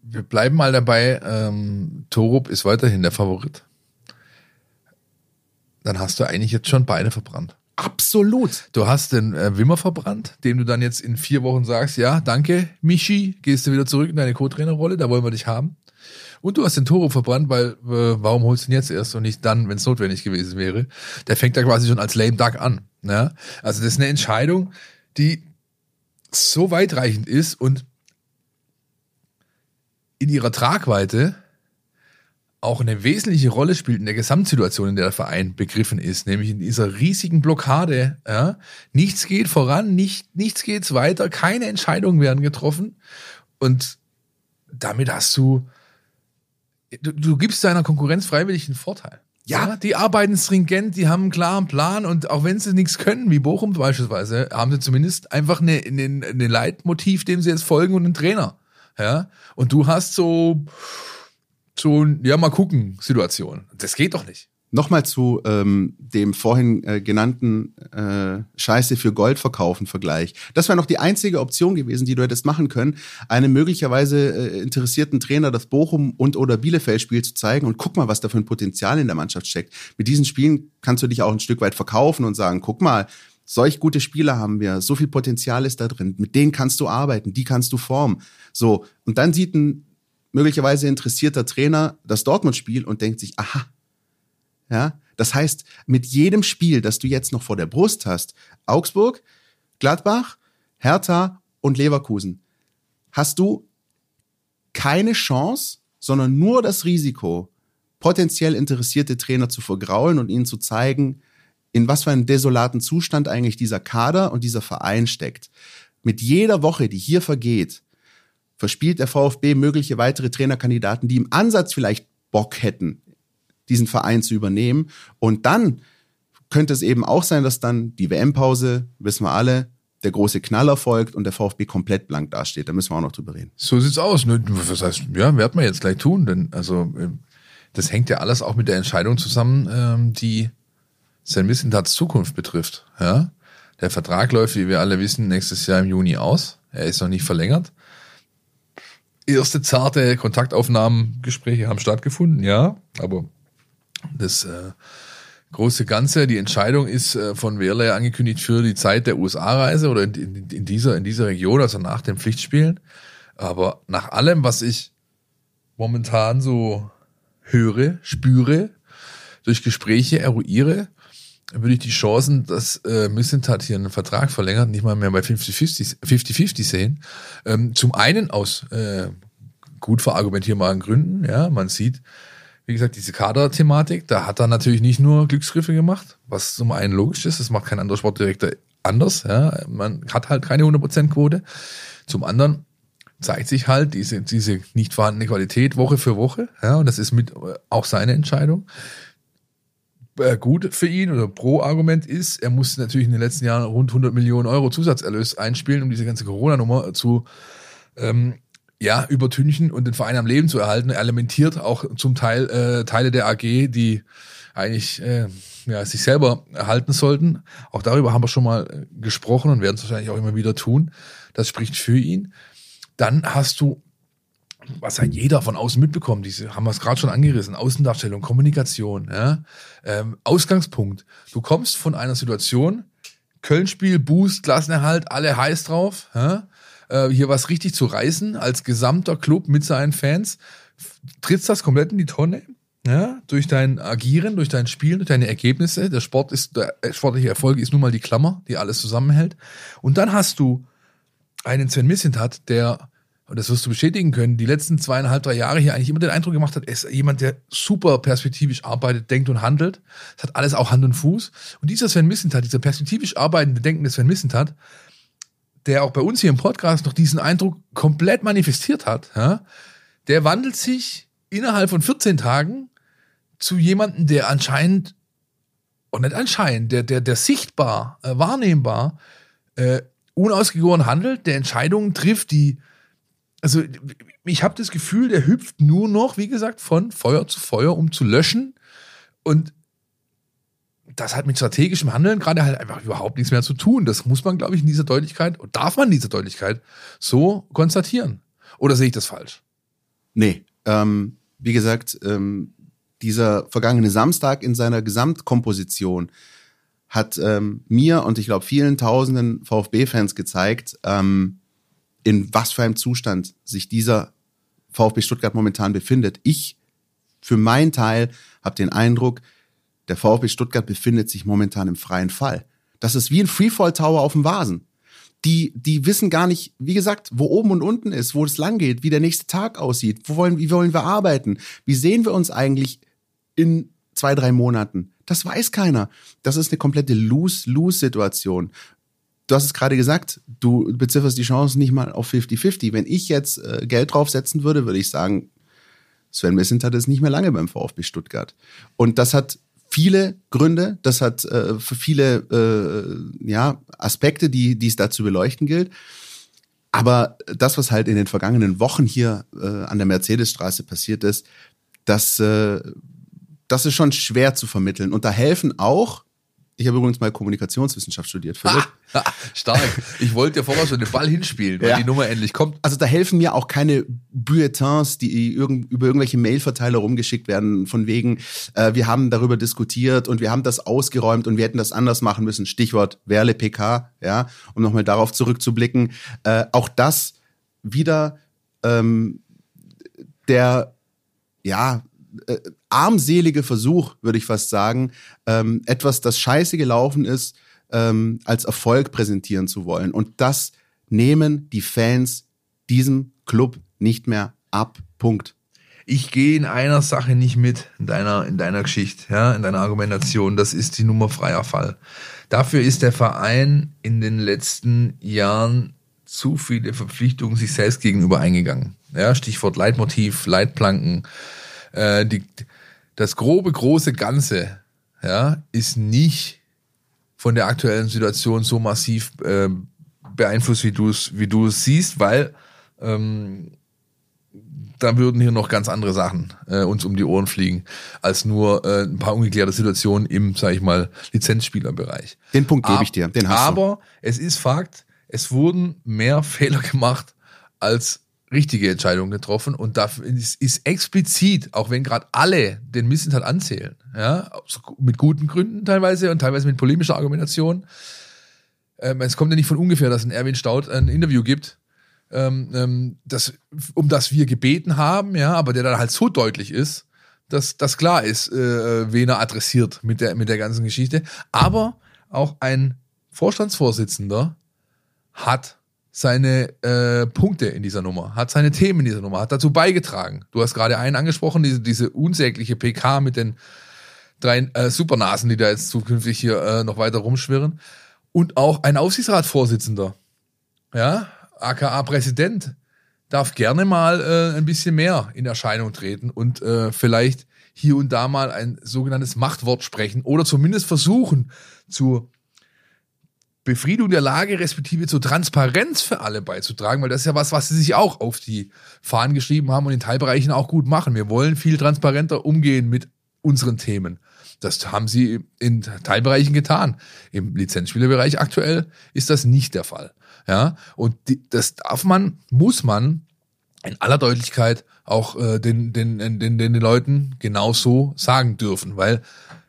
wir bleiben mal dabei, ähm, Torup ist weiterhin der Favorit. Dann hast du eigentlich jetzt schon beide verbrannt. Absolut. Du hast den äh, Wimmer verbrannt, dem du dann jetzt in vier Wochen sagst, ja, danke, Michi, gehst du wieder zurück in deine Co-Trainerrolle, da wollen wir dich haben. Und du hast den Toro verbrannt, weil äh, warum holst du ihn jetzt erst und nicht dann, wenn es notwendig gewesen wäre? Der fängt da quasi schon als lame duck an. Ne? Also das ist eine Entscheidung, die so weitreichend ist und in ihrer Tragweite auch eine wesentliche Rolle spielt in der Gesamtsituation, in der der Verein begriffen ist, nämlich in dieser riesigen Blockade. Ja? Nichts geht voran, nicht, nichts geht weiter, keine Entscheidungen werden getroffen und damit hast du, du, du gibst deiner Konkurrenz freiwillig einen Vorteil. Ja. Die arbeiten stringent, die haben einen klaren Plan und auch wenn sie nichts können, wie Bochum beispielsweise, haben sie zumindest einfach eine, eine, eine Leitmotiv, dem sie jetzt folgen und einen Trainer. Ja. Und du hast so, so, ein, ja, mal gucken, Situation. Das geht doch nicht. Nochmal zu ähm, dem vorhin äh, genannten äh, Scheiße für Gold verkaufen Vergleich. Das wäre noch die einzige Option gewesen, die du hättest machen können, einem möglicherweise äh, interessierten Trainer das Bochum und oder Bielefeld-Spiel zu zeigen und guck mal, was da für ein Potenzial in der Mannschaft steckt. Mit diesen Spielen kannst du dich auch ein Stück weit verkaufen und sagen, guck mal, solch gute Spieler haben wir, so viel Potenzial ist da drin, mit denen kannst du arbeiten, die kannst du formen. So, und dann sieht ein möglicherweise interessierter Trainer das Dortmund-Spiel und denkt sich, aha, ja, das heißt, mit jedem Spiel, das du jetzt noch vor der Brust hast, Augsburg, Gladbach, Hertha und Leverkusen, hast du keine Chance, sondern nur das Risiko, potenziell interessierte Trainer zu vergraulen und ihnen zu zeigen, in was für einem desolaten Zustand eigentlich dieser Kader und dieser Verein steckt. Mit jeder Woche, die hier vergeht, verspielt der VfB mögliche weitere Trainerkandidaten, die im Ansatz vielleicht Bock hätten, diesen Verein zu übernehmen. Und dann könnte es eben auch sein, dass dann die WM-Pause, wissen wir alle, der große Knaller folgt und der VfB komplett blank dasteht. Da müssen wir auch noch drüber reden. So sieht's aus. Ne? Was heißt, ja, werden wir jetzt gleich tun, denn also ähm, das hängt ja alles auch mit der Entscheidung zusammen, ähm, die Sven Missentats Zukunft betrifft. Ja? Der Vertrag läuft, wie wir alle wissen, nächstes Jahr im Juni aus. Er ist noch nicht verlängert. Erste zarte Kontaktaufnahmengespräche haben stattgefunden, ja, aber das äh, große Ganze, die Entscheidung ist äh, von Wehrle angekündigt für die Zeit der USA-Reise oder in, in, in, dieser, in dieser Region, also nach den Pflichtspielen. Aber nach allem, was ich momentan so höre, spüre, durch Gespräche eruiere, würde ich die Chancen, dass äh, Missentat hier einen Vertrag verlängert, nicht mal mehr bei 50-50 sehen. Ähm, zum einen aus äh, gut verargumentierbaren Gründen, ja, man sieht, wie gesagt, diese Kader-Thematik, da hat er natürlich nicht nur Glücksgriffe gemacht, was zum einen logisch ist, das macht kein anderer Sportdirektor anders, ja, man hat halt keine 100%-Quote. Zum anderen zeigt sich halt diese, diese nicht vorhandene Qualität Woche für Woche, ja, und das ist mit äh, auch seine Entscheidung. Äh, gut für ihn oder Pro-Argument ist, er musste natürlich in den letzten Jahren rund 100 Millionen Euro Zusatzerlös einspielen, um diese ganze Corona-Nummer zu ähm, ja, übertünchen und den Verein am Leben zu erhalten. Er alimentiert auch zum Teil äh, Teile der AG, die eigentlich äh, ja, sich selber erhalten sollten. Auch darüber haben wir schon mal äh, gesprochen und werden es wahrscheinlich auch immer wieder tun. Das spricht für ihn. Dann hast du, was halt jeder von außen mitbekommt, diese haben wir es gerade schon angerissen, Außendarstellung, Kommunikation, ja, ähm, Ausgangspunkt. Du kommst von einer Situation, Köln-Spiel, Boost, Klassenerhalt, alle heiß drauf, ja, äh, hier was richtig zu reißen als gesamter Club mit seinen Fans, trittst das komplett in die Tonne. Ja, durch dein Agieren, durch dein Spielen, durch deine Ergebnisse. Der Sport ist, der sportliche Erfolg ist nun mal die Klammer, die alles zusammenhält. Und dann hast du einen Sven Missentat, der, und das wirst du bestätigen können, die letzten zweieinhalb, drei Jahre hier eigentlich immer den Eindruck gemacht hat, er ist jemand, der super perspektivisch arbeitet, denkt und handelt. Es hat alles auch Hand und Fuß. Und dieser Sven Missentat, dieser perspektivisch arbeitende, denkende Sven Missentat, der auch bei uns hier im Podcast noch diesen Eindruck komplett manifestiert hat, ja, der wandelt sich innerhalb von 14 Tagen zu jemandem, der anscheinend, und nicht anscheinend, der, der, der sichtbar, äh, wahrnehmbar, äh, unausgegoren handelt, der Entscheidungen trifft, die, also ich habe das Gefühl, der hüpft nur noch, wie gesagt, von Feuer zu Feuer, um zu löschen. Und das hat mit strategischem Handeln gerade halt einfach überhaupt nichts mehr zu tun. Das muss man, glaube ich, in dieser Deutlichkeit, und darf man in dieser Deutlichkeit so konstatieren. Oder sehe ich das falsch? Nee, ähm, wie gesagt, ähm, dieser vergangene Samstag in seiner Gesamtkomposition hat ähm, mir und ich glaube vielen tausenden VfB-Fans gezeigt, ähm, in was für einem Zustand sich dieser VfB Stuttgart momentan befindet. Ich für meinen Teil habe den Eindruck, der VfB Stuttgart befindet sich momentan im freien Fall. Das ist wie ein Freefall Tower auf dem Vasen. Die, die wissen gar nicht, wie gesagt, wo oben und unten ist, wo es lang geht, wie der nächste Tag aussieht, wo wollen, wie wollen wir arbeiten, wie sehen wir uns eigentlich in zwei, drei Monaten. Das weiß keiner. Das ist eine komplette Lose-Lose-Situation. Du hast es gerade gesagt, du bezifferst die Chancen nicht mal auf 50-50. Wenn ich jetzt äh, Geld draufsetzen würde, würde ich sagen, Sven Missent hat es nicht mehr lange beim VfB Stuttgart. Und das hat viele Gründe, das hat äh, viele äh, ja, Aspekte, die, die es da zu beleuchten gilt. Aber das, was halt in den vergangenen Wochen hier äh, an der Mercedesstraße passiert ist, das, äh, das ist schon schwer zu vermitteln. Und da helfen auch, ich habe übrigens mal Kommunikationswissenschaft studiert, Philipp. Ah, stark. Ich wollte dir vorher schon den Ball hinspielen, weil Ja. die Nummer endlich kommt. Also da helfen mir auch keine Bulletins, die irgend, über irgendwelche Mailverteiler rumgeschickt werden, von wegen, äh, wir haben darüber diskutiert und wir haben das ausgeräumt und wir hätten das anders machen müssen. Stichwort Werle PK, ja, um nochmal darauf zurückzublicken. Äh, auch das wieder ähm, der, ja, äh, armselige Versuch, würde ich fast sagen, ähm, etwas, das scheiße gelaufen ist, ähm, als Erfolg präsentieren zu wollen. Und das nehmen die Fans diesem Club nicht mehr ab. Punkt. Ich gehe in einer Sache nicht mit, in deiner, in deiner Geschichte, ja, in deiner Argumentation. Das ist die Nummer freier Fall. Dafür ist der Verein in den letzten Jahren zu viele Verpflichtungen sich selbst gegenüber eingegangen. Ja, Stichwort Leitmotiv, Leitplanken. Äh, die, das grobe, große Ganze, ja, ist nicht von der aktuellen Situation so massiv äh, beeinflusst, wie du es wie du es siehst, weil ähm, da würden hier noch ganz andere Sachen äh, uns um die Ohren fliegen, als nur äh, ein paar ungeklärte Situationen im, sag ich mal, Lizenzspielerbereich. Den Punkt gebe ich dir, den hast du. Aber es ist Fakt, es wurden mehr Fehler gemacht als richtige Entscheidungen getroffen und dafür ist, ist explizit, auch wenn gerade alle den Missentat anzählen, ja, mit guten Gründen teilweise und teilweise mit polemischer Argumentation. Ähm, es kommt ja nicht von ungefähr, dass ein Erwin Staud ein Interview gibt, ähm, ähm, das, um das wir gebeten haben, ja, aber der dann halt so deutlich ist, dass das klar ist, äh, wen er adressiert mit der, mit der ganzen Geschichte. Aber auch ein Vorstandsvorsitzender hat seine äh, Punkte in dieser Nummer, hat seine Themen in dieser Nummer, hat dazu beigetragen. Du hast gerade einen angesprochen, diese, diese unsägliche PK mit den drei äh, Supernasen, die da jetzt zukünftig hier äh, noch weiter rumschwirren. Und auch ein Aufsichtsratsvorsitzender, ja, aka Präsident, darf gerne mal äh, ein bisschen mehr in Erscheinung treten und äh, vielleicht hier und da mal ein sogenanntes Machtwort sprechen oder zumindest versuchen zur Befriedung der Lage respektive zur Transparenz für alle beizutragen, weil das ist ja was, was sie sich auch auf die Fahnen geschrieben haben und in Teilbereichen auch gut machen. Wir wollen viel transparenter umgehen mit unseren Themen. Das haben sie in Teilbereichen getan. Im Lizenzspielerbereich aktuell ist das nicht der Fall. Ja, und die, das darf man, muss man in aller Deutlichkeit auch äh, den, den, den, den, den Leuten genauso sagen dürfen, weil,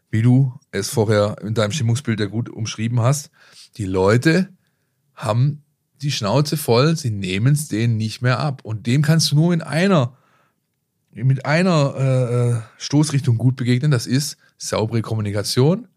wie du es vorher in deinem Stimmungsbild ja gut umschrieben hast, die Leute haben die Schnauze voll, sie nehmen es denen nicht mehr ab. Und dem kannst du nur in einer, mit einer äh, äh, Stoßrichtung gut begegnen. Das ist saubere Kommunikation,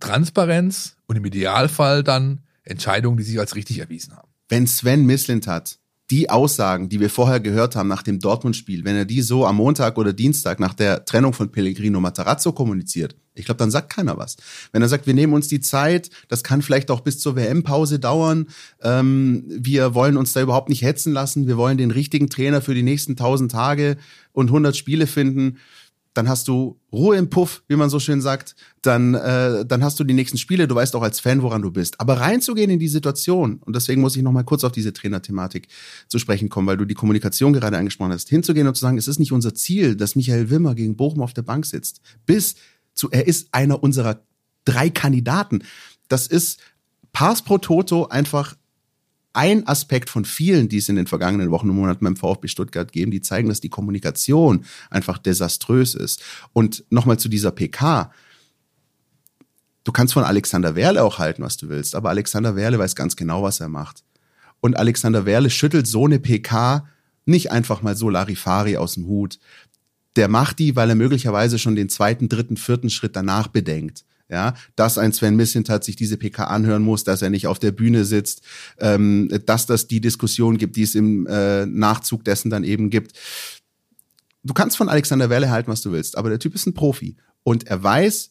Transparenz und im Idealfall dann Entscheidungen, die sich als richtig erwiesen haben. Wenn Sven Mislintat die Aussagen, die wir vorher gehört haben nach dem Dortmund-Spiel, wenn er die so am Montag oder Dienstag nach der Trennung von Pellegrino Matarazzo kommuniziert, ich glaube, dann sagt keiner was. Wenn er sagt, wir nehmen uns die Zeit, das kann vielleicht auch bis zur WM-Pause dauern, ähm, wir wollen uns da überhaupt nicht hetzen lassen, wir wollen den richtigen Trainer für die nächsten 1000 Tage und 100 Spiele finden, dann hast du Ruhe im Puff, wie man so schön sagt, dann, äh, dann hast du die nächsten Spiele, du weißt auch als Fan, woran du bist. Aber reinzugehen in die Situation, und deswegen muss ich nochmal kurz auf diese Trainerthematik zu sprechen kommen, weil du die Kommunikation gerade angesprochen hast, hinzugehen und zu sagen, es ist nicht unser Ziel, dass Michael Wimmer gegen Bochum auf der Bank sitzt, bis zu, er ist einer unserer drei Kandidaten. Das ist Pars pro Toto einfach ein Aspekt von vielen, die es in den vergangenen Wochen und Monaten beim VfB Stuttgart geben, die zeigen, dass die Kommunikation einfach desaströs ist. Und nochmal zu dieser PK. Du kannst von Alexander Werle auch halten, was du willst, aber Alexander Werle weiß ganz genau, was er macht. Und Alexander Werle schüttelt so eine PK nicht einfach mal so Larifari aus dem Hut. Der macht die, weil er möglicherweise schon den zweiten, dritten, vierten Schritt danach bedenkt ja, dass ein Sven Mislintat sich diese PK anhören muss, dass er nicht auf der Bühne sitzt, ähm, dass das die Diskussion gibt, die es im äh, Nachzug dessen dann eben gibt. Du kannst von Alexander Werle halten, was du willst, aber der Typ ist ein Profi und er weiß,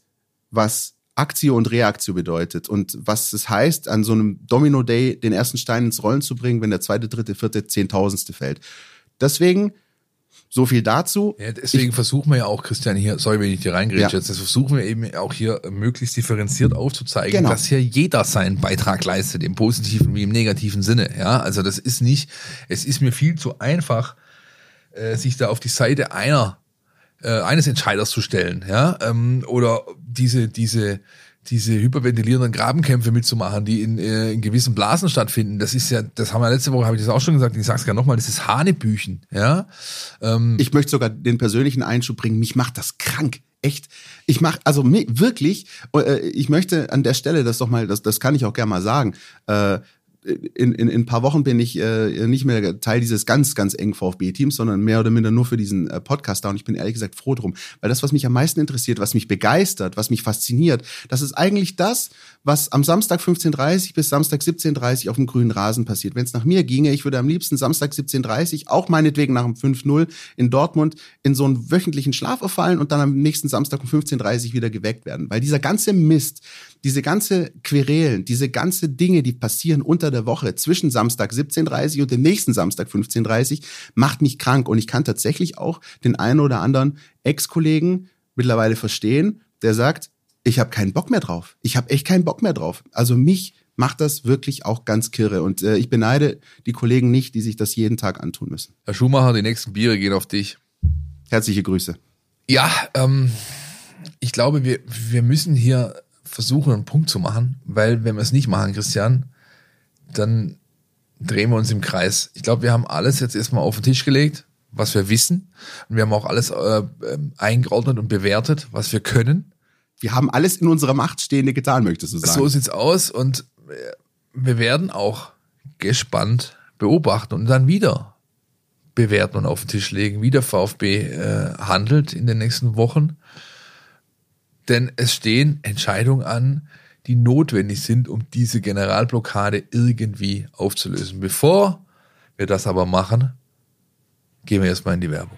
was Aktio und Reaktio bedeutet und was es heißt, an so einem Domino Day den ersten Stein ins Rollen zu bringen, wenn der zweite, dritte, vierte, zehntausendste fällt. Deswegen so viel dazu. Ja, deswegen versuchen wir ja auch, Christian, hier, sorry, wenn ich dir reingrätsche, Ja. jetzt, das versuchen wir eben auch hier möglichst differenziert aufzuzeigen, Genau. dass hier jeder seinen Beitrag leistet, im positiven wie im negativen Sinne. Ja, also das ist nicht, es ist mir viel zu einfach, äh, sich da auf die Seite einer äh, eines Entscheiders zu stellen, ja, ähm, oder diese, diese, diese hyperventilierenden Grabenkämpfe mitzumachen, die in, äh, in gewissen Blasen stattfinden. Das ist ja, das haben wir letzte Woche, habe ich das auch schon gesagt, ich sag's gerne nochmal, das ist Hanebüchen, ja. Ähm, Ich möchte sogar den persönlichen Einschub bringen. Mich macht das krank. Echt. Ich mach, also wirklich, äh, ich möchte an der Stelle das doch mal, das, das kann ich auch gerne mal sagen. Äh, in, in, in ein paar Wochen bin ich äh, nicht mehr Teil dieses ganz, ganz engen VfB-Teams, sondern mehr oder minder nur für diesen äh, Podcast da. Und ich bin ehrlich gesagt froh drum. Weil das, was mich am meisten interessiert, was mich begeistert, was mich fasziniert, das ist eigentlich das, was am Samstag 15.30 bis Samstag 17.30 auf dem grünen Rasen passiert. Wenn es nach mir ginge, ich würde am liebsten Samstag 17.30 auch meinetwegen nach dem 5-0 in Dortmund in so einen wöchentlichen Schlaf verfallen und dann am nächsten Samstag um 15.30 wieder geweckt werden. Weil dieser ganze Mist, diese ganze Querelen, diese ganze Dinge, die passieren unter der Woche zwischen Samstag 17.30 und dem nächsten Samstag 15.30 macht mich krank. Und ich kann tatsächlich auch den einen oder anderen Ex-Kollegen mittlerweile verstehen, der sagt, ich habe keinen Bock mehr drauf. Ich habe echt keinen Bock mehr drauf. Also mich macht das wirklich auch ganz kirre. Und äh, ich beneide die Kollegen nicht, die sich das jeden Tag antun müssen. Herr Schumacher, die nächsten Biere gehen auf dich. Herzliche Grüße. Ja, ähm, ich glaube, wir, wir müssen hier versuchen, einen Punkt zu machen, weil wenn wir es nicht machen, Christian, dann drehen wir uns im Kreis. Ich glaube, wir haben alles jetzt erstmal auf den Tisch gelegt, was wir wissen. Und wir haben auch alles äh, ähm, eingeordnet und bewertet, was wir können. Wir haben alles in unserer Macht Stehende getan, möchtest du sagen. So sieht's aus und äh, wir werden auch gespannt beobachten und dann wieder bewerten und auf den Tisch legen, wie der VfB äh, handelt in den nächsten Wochen. Denn es stehen Entscheidungen an, die notwendig sind, um diese Generalblockade irgendwie aufzulösen. Bevor wir das aber machen, gehen wir erstmal in die Werbung.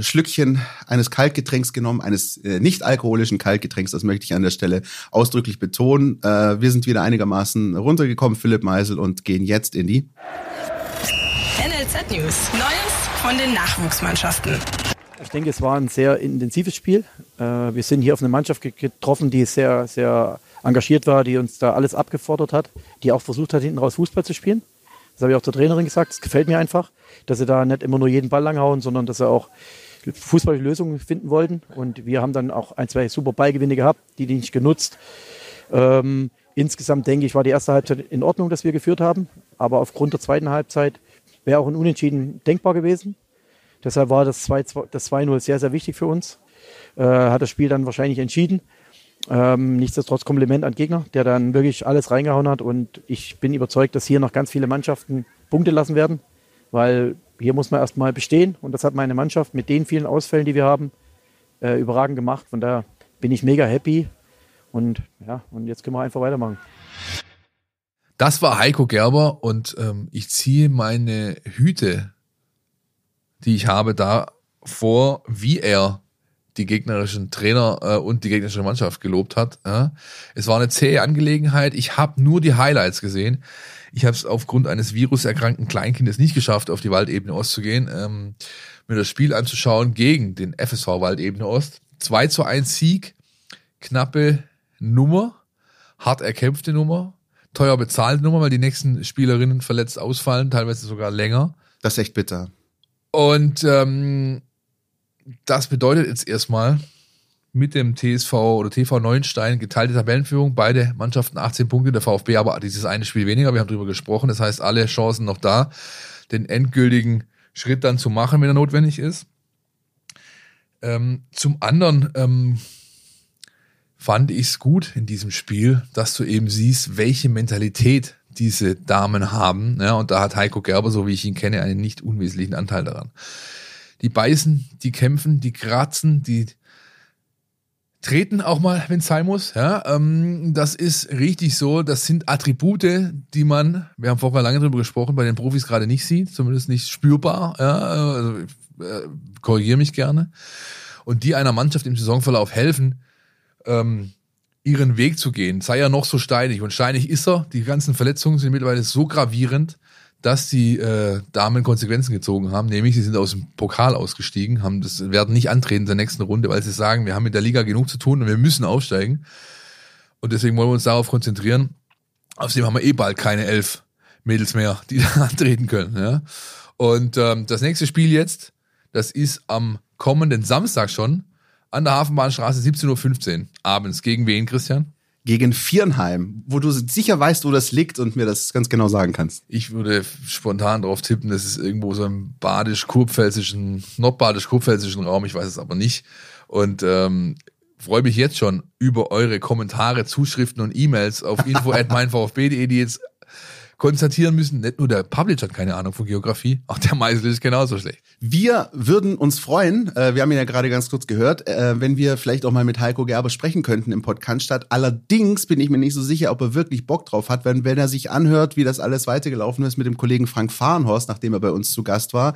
Schlückchen eines Kaltgetränks genommen, eines äh, nicht alkoholischen Kaltgetränks, das möchte ich an der Stelle ausdrücklich betonen. Äh, wir sind wieder einigermaßen runtergekommen, Philipp Meisel, und gehen jetzt in die NLZ News. Neues von den Nachwuchsmannschaften. Ich denke, es war ein sehr intensives Spiel. Äh, Wir sind hier auf eine Mannschaft ge- getroffen, die sehr, sehr engagiert war, die uns da alles abgefordert hat, die auch versucht hat, hinten raus Fußball zu spielen. Das habe ich auch der Trainerin gesagt. Es gefällt mir einfach, dass sie da nicht immer nur jeden Ball langhauen, sondern dass sie auch fußballische Lösungen finden wollten. Und wir haben dann auch ein, zwei super Ballgewinne gehabt, die die nicht genutzt. Ähm, insgesamt denke ich, war die erste Halbzeit in Ordnung, dass wir geführt haben. Aber aufgrund der zweiten Halbzeit wäre auch ein Unentschieden denkbar gewesen. Deshalb war das 2-2 das 2-0 sehr, sehr wichtig für uns. Äh, hat das Spiel dann wahrscheinlich entschieden. Ähm, nichtsdestotrotz Kompliment an Gegner, der dann wirklich alles reingehauen hat. Und ich bin überzeugt, dass hier noch ganz viele Mannschaften Punkte lassen werden, weil hier muss man erstmal bestehen. Und das hat meine Mannschaft mit den vielen Ausfällen, die wir haben, äh, überragend gemacht. Von daher bin ich mega happy. Und ja, und jetzt können wir einfach weitermachen. Das war Heiko Gerber und ähm, ich ziehe meine Hüte, die ich habe, da vor, wie er die gegnerischen Trainer äh, und die gegnerische Mannschaft gelobt hat. Ja. Es war eine zähe Angelegenheit. Ich habe nur die Highlights gesehen. Ich habe es aufgrund eines viruserkrankten Kleinkindes nicht geschafft, auf die Waldebene Ost zu gehen, ähm, mir das Spiel anzuschauen gegen den FSV Waldebene Ost. 2 zu 1 Sieg, knappe Nummer, hart erkämpfte Nummer, teuer bezahlte Nummer, weil die nächsten Spielerinnen verletzt ausfallen, teilweise sogar länger. Das ist echt bitter. Und ähm, das bedeutet jetzt erstmal mit dem TSV oder TV Neuenstein geteilte Tabellenführung. Beide Mannschaften 18 Punkte, der VfB aber dieses eine Spiel weniger. Wir haben drüber gesprochen. Das heißt, alle Chancen noch da, den endgültigen Schritt dann zu machen, wenn er notwendig ist. Ähm, zum anderen ähm, fand ich es gut in diesem Spiel, dass du eben siehst, welche Mentalität diese Damen haben. Ja, und da hat Heiko Gerber, so wie ich ihn kenne, einen nicht unwesentlichen Anteil daran. Die beißen, die kämpfen, die kratzen, die treten auch mal, wenn es sein muss. Ja, ähm, das ist richtig so. Das sind Attribute, die man, wir haben vorher lange drüber gesprochen, bei den Profis gerade nicht sieht, zumindest nicht spürbar. Ja, also äh, korrigiere mich gerne, und die einer Mannschaft im Saisonverlauf helfen, ähm, ihren Weg zu gehen, sei er noch so steinig. Und steinig ist er. Die ganzen Verletzungen sind mittlerweile so gravierend, dass die äh, Damen Konsequenzen gezogen haben, nämlich sie sind aus dem Pokal ausgestiegen, haben das werden nicht antreten in der nächsten Runde, weil sie sagen, wir haben mit der Liga genug zu tun und wir müssen aufsteigen. Und deswegen wollen wir uns darauf konzentrieren. Außerdem haben wir eh bald keine elf Mädels mehr, die da antreten können. Ja? Und ähm, das nächste Spiel jetzt, das ist am kommenden Samstag schon an der Hafenbahnstraße 17.15 Uhr abends. Gegen wen, Christian? Gegen Viernheim, wo du sicher weißt, wo das liegt und mir das ganz genau sagen kannst. Ich würde spontan darauf tippen, das ist irgendwo so im badisch-kurpfälzischen, nordbadisch-kurpfälzischen Raum, ich weiß es aber nicht. Und ähm, freue mich jetzt schon über eure Kommentare, Zuschriften und E-Mails auf info@meinvfb.de, die jetzt konstatieren müssen, nicht nur der Publisher hat keine Ahnung von Geografie, auch der Meisel ist genauso schlecht. Wir würden uns freuen, äh, wir haben ihn ja gerade ganz kurz gehört, äh, wenn wir vielleicht auch mal mit Heiko Gerber sprechen könnten im Podcast statt. Allerdings bin ich mir nicht so sicher, ob er wirklich Bock drauf hat, wenn, wenn er sich anhört, wie das alles weitergelaufen ist mit dem Kollegen Frank Fahrenhorst, nachdem er bei uns zu Gast war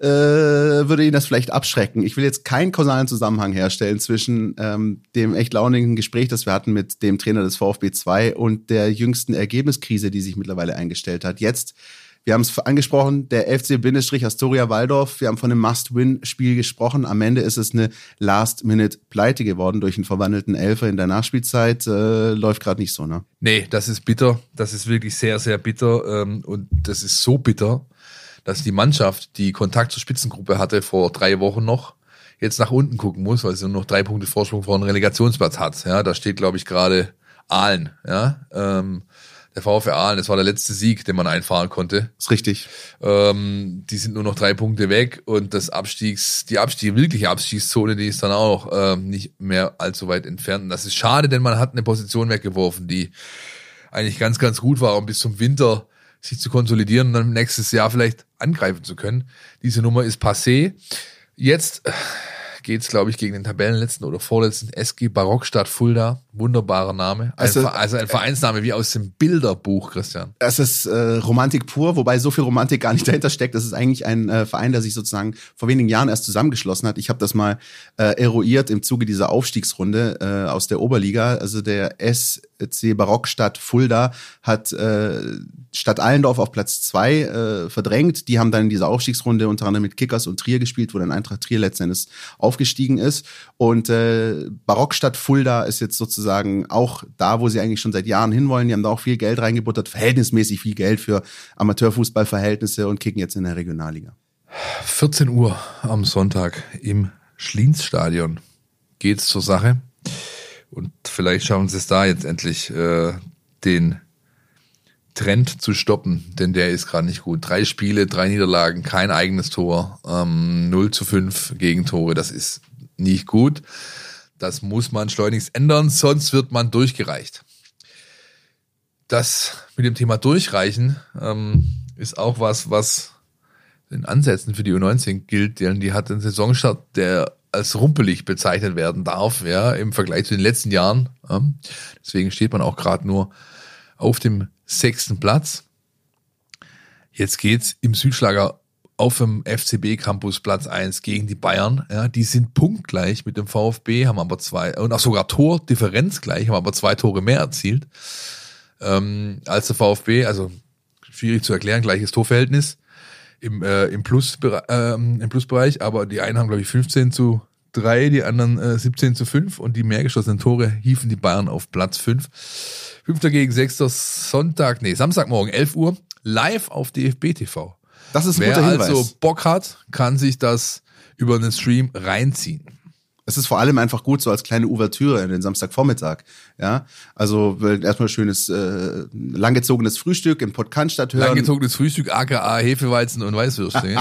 äh, würde ihn das vielleicht abschrecken. Ich will jetzt keinen kausalen Zusammenhang herstellen zwischen ähm, dem echt launigen Gespräch, das wir hatten mit dem Trainer des VfB 2 und der jüngsten Ergebniskrise, die sich mittlerweile eingestellt hat. Jetzt wir haben es angesprochen, der FC-Astoria Waldorf. Wir haben von einem Must-Win-Spiel gesprochen. Am Ende ist es eine Last-Minute-Pleite geworden durch einen verwandelten Elfer in der Nachspielzeit. Äh, läuft gerade nicht so, ne? Nee, das ist bitter. Das ist wirklich sehr, sehr bitter. Ähm, und das ist so bitter, dass die Mannschaft, die Kontakt zur Spitzengruppe hatte vor drei Wochen noch, jetzt nach unten gucken muss, weil sie nur noch drei Punkte Vorsprung vor einem Relegationsplatz hat. Ja, da steht, glaube ich, gerade Aalen. Ja, ähm, der VfR Aalen, das war der letzte Sieg, den man einfahren konnte. Ist richtig. Ähm, die sind nur noch drei Punkte weg und das Abstiegs, die Abstieg, wirkliche Abstiegszone, die ist dann auch ähm, nicht mehr allzu weit entfernt. Und das ist schade, denn man hat eine Position weggeworfen, die eigentlich ganz, ganz gut war und bis zum Winter sich zu konsolidieren und dann nächstes Jahr vielleicht angreifen zu können. Diese Nummer ist passé. Jetzt äh, geht's, glaube ich, gegen den Tabellenletzten oder vorletzten SG Barockstadt Fulda. Wunderbarer Name. Ein Also, also ein Vereinsname wie aus dem Bilderbuch, Christian. Das ist äh, Romantik pur, wobei so viel Romantik gar nicht dahinter steckt. Das ist eigentlich ein äh, Verein, der sich sozusagen vor wenigen Jahren erst zusammengeschlossen hat. Ich habe das mal äh, eruiert im Zuge dieser Aufstiegsrunde äh, aus der Oberliga. Also der SC Barockstadt Fulda hat äh, Stadt Allendorf auf Platz zwei äh, verdrängt. Die haben dann in dieser Aufstiegsrunde unter anderem mit Kickers und Trier gespielt, wo dann Eintracht Trier letztendlich aufgestiegen ist. Und äh, Barockstadt Fulda ist jetzt sozusagen auch da, wo sie eigentlich schon seit Jahren hinwollen. Die haben da auch viel Geld reingebuttert, verhältnismäßig viel Geld für Amateurfußballverhältnisse und kicken jetzt in der Regionalliga. 14 Uhr am Sonntag im Schlienzstadion geht's zur Sache. Und vielleicht schaffen sie es da jetzt endlich, äh, den Trend zu stoppen, denn der ist gerade nicht gut. Drei Spiele, drei Niederlagen, kein eigenes Tor, ähm, 0 zu 5 Gegentore, das ist nicht gut. Das muss man schleunigst ändern, sonst wird man durchgereicht. Das mit dem Thema Durchreichen ähm, ist auch was, was in Ansätzen für die U19 gilt, denn die hat einen Saisonstart, der als rumpelig bezeichnet werden darf, ja, im Vergleich zu den letzten Jahren. Deswegen steht man auch gerade nur auf dem sechsten Platz. Jetzt geht's im Südschlager auf dem FCB Campus Platz eins gegen die Bayern. Ja, die sind punktgleich mit dem VfB, haben aber zwei, und auch sogar Tordifferenz gleich, haben aber zwei Tore mehr erzielt ähm, als der VfB. Also schwierig zu erklären, gleiches Torverhältnis im, äh, im, Plus, ähm, im Plusbereich, aber die einen haben, glaube ich, 15 zu 3, die anderen äh, 17 zu 5 und die mehrgeschossenen Tore hiefen die Bayern auf Platz 5. Fünfter gegen Sechster Sonntag, nee, Samstagmorgen, 11 Uhr, live auf DFB TV. Das ist ein Wer guter Hinweis. also Bock hat, kann sich das über einen Stream reinziehen. Es ist vor allem einfach gut so als kleine Ouvertüre in den Samstagvormittag. Ja, also erstmal schönes äh, langgezogenes Frühstück im Podcast hören. Langgezogenes Frühstück, aka Hefeweizen und Weißwürste.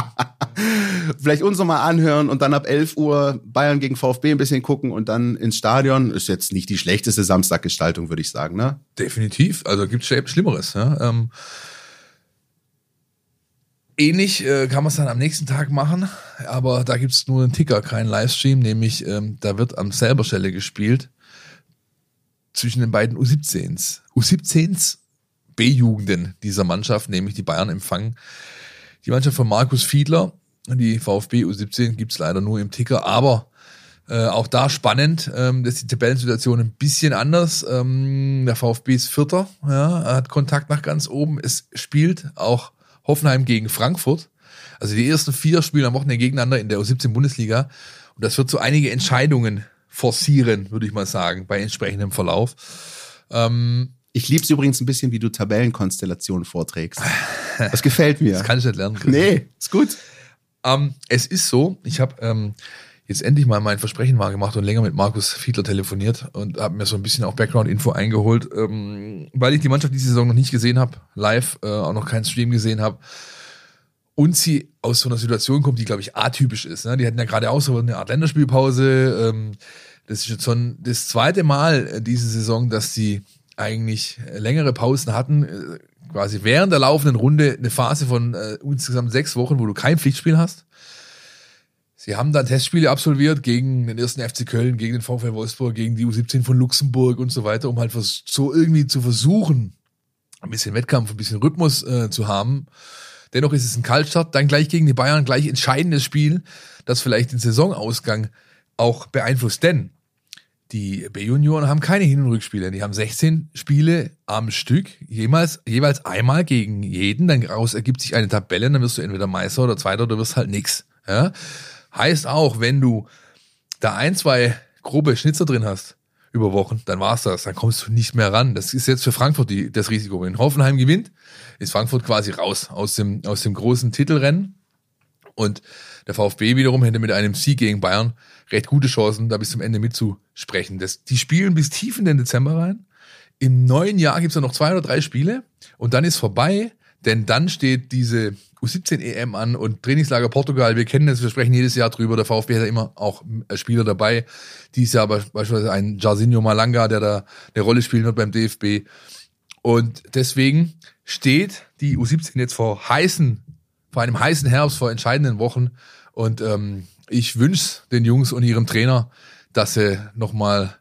Vielleicht uns nochmal anhören und dann ab 11 Uhr Bayern gegen VfB ein bisschen gucken und dann ins Stadion. Ist jetzt nicht die schlechteste Samstaggestaltung, würde ich sagen, ne? Definitiv. Also gibt es Schlimmeres. Ja? Ähm, ähnlich äh, kann man es dann am nächsten Tag machen, aber da gibt es nur einen Ticker, keinen Livestream, nämlich ähm, da wird am selber Stelle gespielt zwischen den beiden U17s. U17s B-Jugenden dieser Mannschaft, nämlich die Bayern empfangen. Die Mannschaft von Markus Fiedler, Die VfB U17 gibt's leider nur im Ticker, aber äh, auch da spannend, ähm, dass die Tabellensituation ein bisschen anders. Ähm, der VfB ist Vierter, ja, hat Kontakt nach ganz oben. Es spielt auch Hoffenheim gegen Frankfurt. Also die ersten vier spielen am Wochenende gegeneinander in der U17-Bundesliga. Und das wird so einige Entscheidungen forcieren, würde ich mal sagen, bei entsprechendem Verlauf. Ähm, Ich lieb's übrigens ein bisschen, wie du Tabellenkonstellationen vorträgst. Das gefällt mir. das kann ich nicht lernen. Chris. nee, ist gut. Ähm, es ist so, ich habe ähm, jetzt endlich mal mein Versprechen mal gemacht und länger mit Markus Fiedler telefoniert und habe mir so ein bisschen auch Background-Info eingeholt, ähm, weil ich die Mannschaft diese Saison noch nicht gesehen habe, live, äh, auch noch keinen Stream gesehen habe. Und sie aus so einer Situation kommt, die, glaube ich, atypisch ist. Ne? Die hatten ja gerade auch so eine Art Länderspielpause. Ähm, das ist jetzt schon das zweite Mal äh, diese Saison, dass sie eigentlich längere Pausen hatten. Äh, quasi während der laufenden Runde eine Phase von äh, insgesamt sechs Wochen, wo du kein Pflichtspiel hast. Sie haben dann Testspiele absolviert gegen den ersten FC Köln, gegen den VfL Wolfsburg, gegen die U17 von Luxemburg und so weiter, um halt so irgendwie zu versuchen, ein bisschen Wettkampf, ein bisschen Rhythmus äh, zu haben. Dennoch ist es ein Kaltstart, dann gleich gegen die Bayern, gleich entscheidendes Spiel, das vielleicht den Saisonausgang auch beeinflusst. Denn die B-Junioren haben keine Hin- und Rückspiele. Die haben 16 Spiele am Stück, jemals, jeweils einmal gegen jeden. Dann ergibt sich eine Tabelle, dann wirst du entweder Meister oder Zweiter oder wirst halt nix. Ja? Heißt auch, wenn du da ein, zwei grobe Schnitzer drin hast über Wochen, dann war's das. Dann kommst du nicht mehr ran. Das ist jetzt für Frankfurt die, das Risiko. Wenn Hoffenheim gewinnt, ist Frankfurt quasi raus aus dem, aus dem großen Titelrennen. Und der VfB wiederum hätte mit einem Sieg gegen Bayern recht gute Chancen, da bis zum Ende mitzusprechen. Das, die spielen bis tief in den Dezember rein. Im neuen Jahr gibt's ja noch zwei oder drei Spiele und dann ist vorbei, denn dann steht diese U17 EM an und Trainingslager Portugal. Wir kennen das, wir sprechen jedes Jahr drüber. Der VfB hat ja immer auch äh, Spieler dabei. Dieses Jahr be- beispielsweise ein Jarzinho Malanga, der da eine Rolle spielen wird beim DFB. Und deswegen steht die U17 jetzt vor heißen, vor einem heißen Herbst, vor entscheidenden Wochen. Und ähm, ich wünsche den Jungs und ihrem Trainer, dass sie nochmal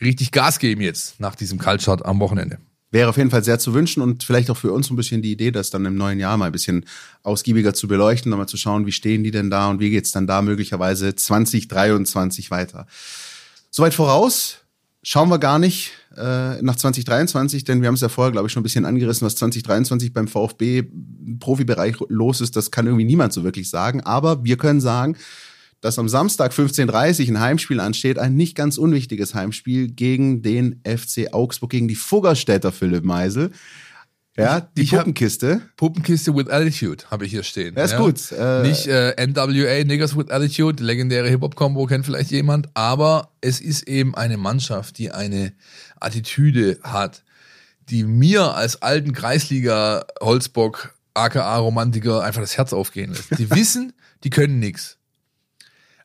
richtig Gas geben jetzt nach diesem Kaltstart am Wochenende. Wäre auf jeden Fall sehr zu wünschen und vielleicht auch für uns ein bisschen die Idee, das dann im neuen Jahr mal ein bisschen ausgiebiger zu beleuchten, nochmal zu schauen, wie stehen die denn da und wie geht's dann da möglicherweise 2023 weiter. Soweit voraus, schauen wir gar nicht äh, nach 2023, denn wir haben es ja vorher, glaube ich, schon ein bisschen angerissen, was 2023 beim VfB im Profibereich los ist, das kann irgendwie niemand so wirklich sagen. Aber wir können sagen, dass am Samstag 15.30 Uhr ein Heimspiel ansteht, ein nicht ganz unwichtiges Heimspiel gegen den FC Augsburg, gegen die Fuggerstädter Philipp Meisel. Ja, die Ich hab- Puppenkiste. Puppenkiste with Attitude habe ich hier stehen. Ja, ist gut. Äh, Nicht äh, NWA, Niggas with Attitude, legendäre Hip-Hop-Combo, kennt vielleicht jemand, aber es ist eben eine Mannschaft, die eine Attitüde hat, die mir als alten Kreisliga Holzbock, aka Romantiker, einfach das Herz aufgehen lässt. Die wissen, die können nix.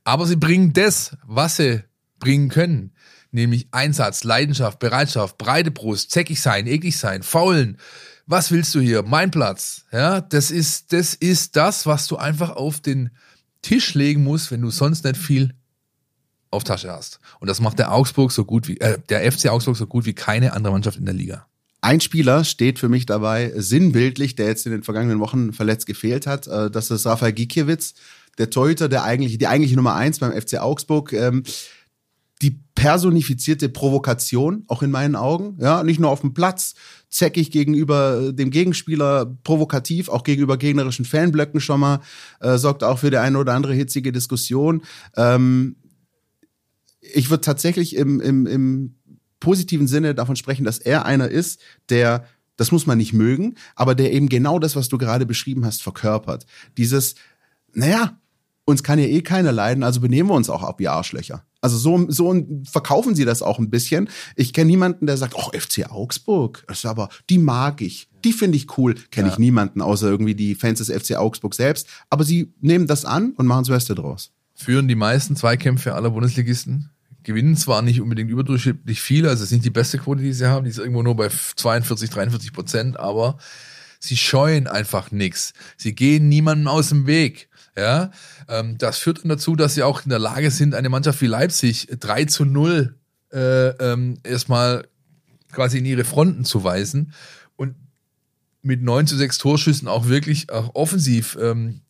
Aber sie bringen das, was sie bringen können. Nämlich Einsatz, Leidenschaft, Bereitschaft, breite Brust, zäckig sein, eklig sein, faulen. Was willst du hier? Mein Platz. Ja, das ist, das ist das, was du einfach auf den Tisch legen musst, wenn du sonst nicht viel auf Tasche hast. Und das macht der Augsburg so gut wie, äh, der FC Augsburg so gut wie keine andere Mannschaft in der Liga. Ein Spieler steht für mich dabei sinnbildlich, der jetzt in den vergangenen Wochen verletzt gefehlt hat. Äh, Das ist Rafael Gikiewicz, der Torhüter, der eigentlich, die eigentliche Nummer eins beim FC Augsburg. Ähm, Die personifizierte Provokation, auch in meinen Augen. Ja, nicht nur auf dem Platz, zäckig gegenüber dem Gegenspieler, provokativ, auch gegenüber gegnerischen Fanblöcken schon mal, äh, sorgt auch für die eine oder andere hitzige Diskussion. Ähm, ich würde tatsächlich im, im, im positiven Sinne davon sprechen, dass er einer ist, der, das muss man nicht mögen, aber der eben genau das, was du gerade beschrieben hast, verkörpert. Dieses, naja, uns kann ja eh keiner leiden, also benehmen wir uns auch ab wie Arschlöcher. Also so, so verkaufen sie das auch ein bisschen. Ich kenne niemanden, der sagt, oh, FC Augsburg, das ist aber, die mag ich, die finde ich cool. Kenne ich niemanden, außer irgendwie die Fans des FC Augsburg selbst. Aber sie nehmen das an und machen das Beste draus. Führen die meisten Zweikämpfe aller Bundesligisten. Gewinnen zwar nicht unbedingt überdurchschnittlich viel, also es ist nicht die beste Quote, die sie haben, die ist irgendwo nur bei 42, 43 Prozent, aber sie scheuen einfach nichts. Sie gehen niemandem aus dem Weg. Ja, ähm, das führt dann dazu, dass sie auch in der Lage sind, eine Mannschaft wie Leipzig 3 zu 0 äh, ähm, erstmal quasi in ihre Fronten zu weisen und mit 9 zu 6 Torschüssen auch wirklich auch offensiv ähm,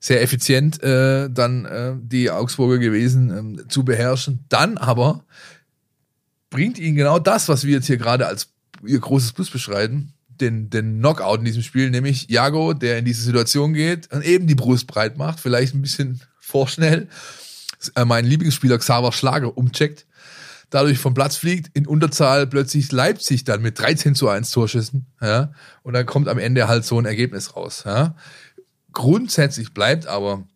sehr effizient äh, dann äh, die Augsburger gewesen ähm, zu beherrschen. Dann aber bringt ihnen genau das, was wir jetzt hier gerade als ihr großes Plus beschreiten, den, den Knockout in diesem Spiel, nämlich Jago, der in diese Situation geht und eben die Brust breit macht, vielleicht ein bisschen vorschnell, äh, mein Lieblingsspieler Xaver Schlager umcheckt, dadurch vom Platz fliegt, in Unterzahl plötzlich Leipzig dann mit 13 zu 1 Torschüssen, ja, und dann kommt am Ende halt so ein Ergebnis raus, ja. Grundsätzlich bleibt aber,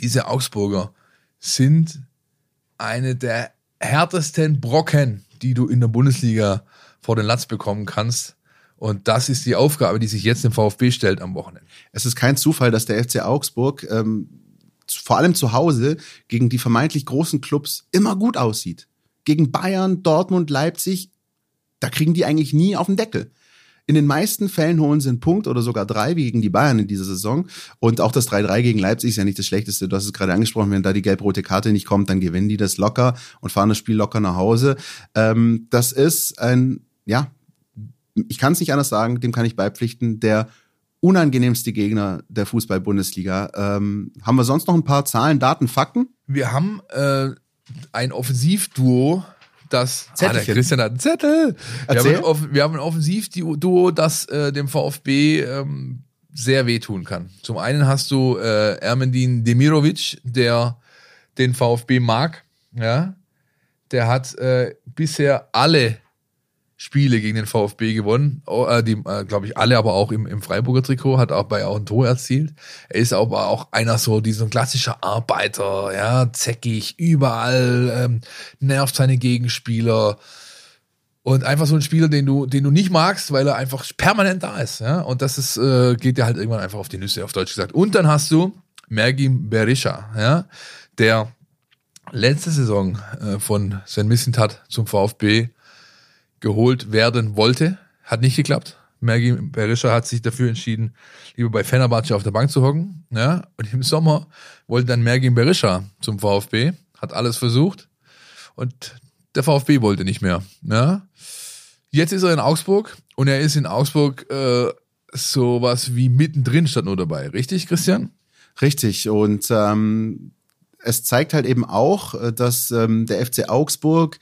diese Augsburger sind eine der härtesten Brocken, die du in der Bundesliga vor den Latz bekommen kannst. Und das ist die Aufgabe, die sich jetzt im VfB stellt am Wochenende. Es ist kein Zufall, dass der FC Augsburg ähm, vor allem zu Hause gegen die vermeintlich großen Clubs immer gut aussieht. Gegen Bayern, Dortmund, Leipzig, da kriegen die eigentlich nie auf den Deckel. In den meisten Fällen holen sie einen Punkt oder sogar drei, wie gegen die Bayern in dieser Saison. Und auch das 3-3 gegen Leipzig ist ja nicht das Schlechteste. Du hast es gerade angesprochen, wenn da die gelb-rote Karte nicht kommt, dann gewinnen die das locker und fahren das Spiel locker nach Hause. Ähm, das ist ein, ja, ich kann es nicht anders sagen, dem kann ich beipflichten, der unangenehmste Gegner der Fußball-Bundesliga. Ähm, haben wir sonst noch ein paar Zahlen, Daten, Fakten? Wir haben äh, ein Offensivduo, das Zettelchen. Ah, der Christian hat einen Zettel. Wir haben, ein, wir haben ein Offensivduo, das äh, dem VfB ähm, sehr wehtun kann. Zum einen hast du äh, Ermendin Demirovic, der den VfB mag. Ja, der hat äh, bisher alle Spiele gegen den VfB gewonnen, äh, die, äh, glaube ich, alle, aber auch im, im Freiburger Trikot, hat auch bei auch ein Tor erzielt. Er ist aber auch einer so, dieser klassischer Arbeiter, ja, zäckig, überall, ähm, nervt seine Gegenspieler. Und einfach so ein Spieler, den du, den du nicht magst, weil er einfach permanent da ist, ja. Und das ist, äh, geht dir halt irgendwann einfach auf die Nüsse, auf Deutsch gesagt. Und dann hast du Mergim Berisha, ja, der letzte Saison äh, von Sven Missentat zum VfB geholt werden wollte. Hat nicht geklappt. Mergi Berisha hat sich dafür entschieden, lieber bei Fenerbahce auf der Bank zu hocken. Ja, und im Sommer wollte dann Mergin Berisha zum VfB, hat alles versucht und der VfB wollte nicht mehr. Ja. Jetzt ist er in Augsburg und er ist in Augsburg äh, sowas wie mittendrin statt nur dabei. Richtig, Christian? Richtig. Und ähm, es zeigt halt eben auch, äh, dass ähm, der FC Augsburg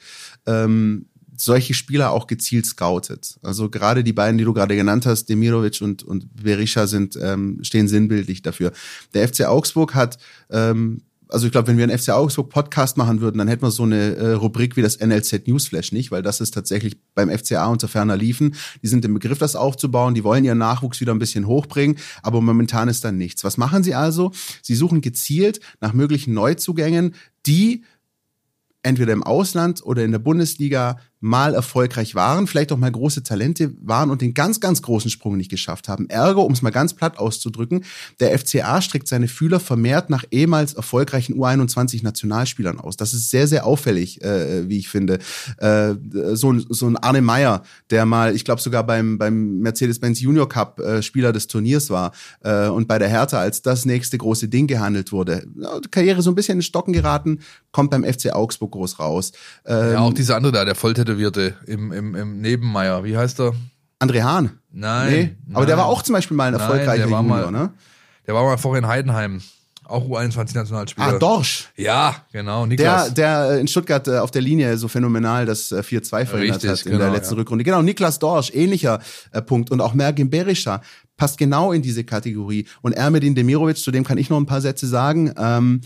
ähm, solche Spieler auch gezielt scoutet. Also gerade die beiden, die du gerade genannt hast, Demirovic und, und Berisha sind, ähm, stehen sinnbildlich dafür. Der FC Augsburg hat ähm, also ich glaube, wenn wir einen FC Augsburg Podcast machen würden, dann hätten wir so eine äh, Rubrik wie das NLZ Newsflash nicht, weil das ist tatsächlich beim FCA unter ferner Liefen. Die sind im Begriff, das aufzubauen, die wollen ihren Nachwuchs wieder ein bisschen hochbringen, aber momentan ist da nichts. Was machen sie also? Sie suchen gezielt nach möglichen Neuzugängen, die entweder im Ausland oder in der Bundesliga mal erfolgreich waren, vielleicht auch mal große Talente waren und den ganz, ganz großen Sprung nicht geschafft haben. Ergo, um es mal ganz platt auszudrücken, der FCA streckt seine Fühler vermehrt nach ehemals erfolgreichen U21-Nationalspielern aus. Das ist sehr, sehr auffällig, äh, wie ich finde. Äh, so, ein- so ein Arne Meyer, der mal, ich glaube sogar beim, beim Mercedes-Benz Junior Cup äh, Spieler des Turniers war äh, und bei der Hertha als das nächste große Ding gehandelt wurde. Karriere so ein bisschen in Stocken geraten, kommt beim FC Augsburg groß raus. Ähm, Ja, auch dieser andere da, der Volltätowierte im, im, im Nebenmeier. Wie heißt er? André Hahn. Nein. Nee, aber der nein. war auch zum Beispiel mal ein Nein, erfolgreicher der war Junior, mal- ne? Der war mal vorher in Heidenheim. Auch U21-Nationalspieler. Ah, Dorsch. Ja, genau. Der, Niklas. der äh, in Stuttgart auf der Linie so phänomenal das äh, 4-2 verhindert Richtig, hat in der genau, letzten ja. Rückrunde. Genau, Niklas Dorsch, ähnlicher äh, Punkt. Und auch Mergin Berisha passt genau in diese Kategorie. Und Ermedin Demirovic, zu dem kann ich noch ein paar Sätze sagen. Ähm,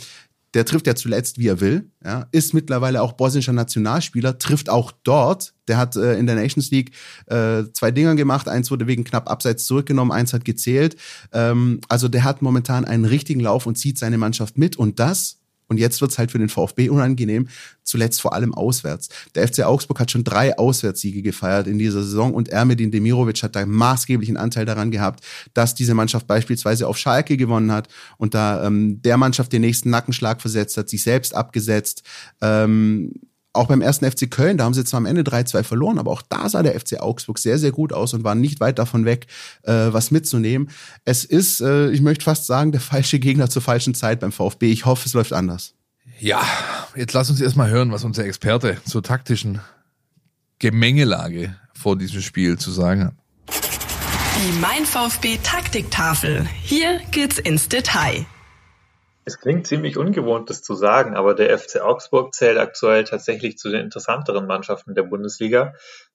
der trifft ja zuletzt, wie er will, ja, ist mittlerweile auch bosnischer Nationalspieler, trifft auch dort. Der hat äh, in der Nations League äh, zwei Dinger gemacht, eins wurde wegen knapp abseits zurückgenommen, eins hat gezählt. Ähm, also der hat momentan einen richtigen Lauf und zieht seine Mannschaft mit und das und jetzt wird's halt für den VfB unangenehm, zuletzt vor allem auswärts. Der FC Augsburg hat schon drei Auswärtssiege gefeiert in dieser Saison und Ermedin Demirovic hat da maßgeblichen Anteil daran gehabt, dass diese Mannschaft beispielsweise auf Schalke gewonnen hat und da ähm, der Mannschaft den nächsten Nackenschlag versetzt hat, sich selbst abgesetzt. Ähm, auch beim ersten FC Köln, da haben sie zwar am Ende 3-2 verloren, aber auch da sah der FC Augsburg sehr, sehr gut aus und war nicht weit davon weg, äh, was mitzunehmen. Es ist, äh, ich möchte fast sagen, der falsche Gegner zur falschen Zeit beim VfB. Ich hoffe, es läuft anders. Ja, jetzt lass uns erstmal hören, was unser Experte zur taktischen Gemengelage vor diesem Spiel zu sagen hat. Die Mein VfB Taktiktafel. Hier geht's ins Detail. Es klingt ziemlich ungewohnt, das zu sagen, aber der FC Augsburg zählt aktuell tatsächlich zu den interessanteren Mannschaften der Bundesliga,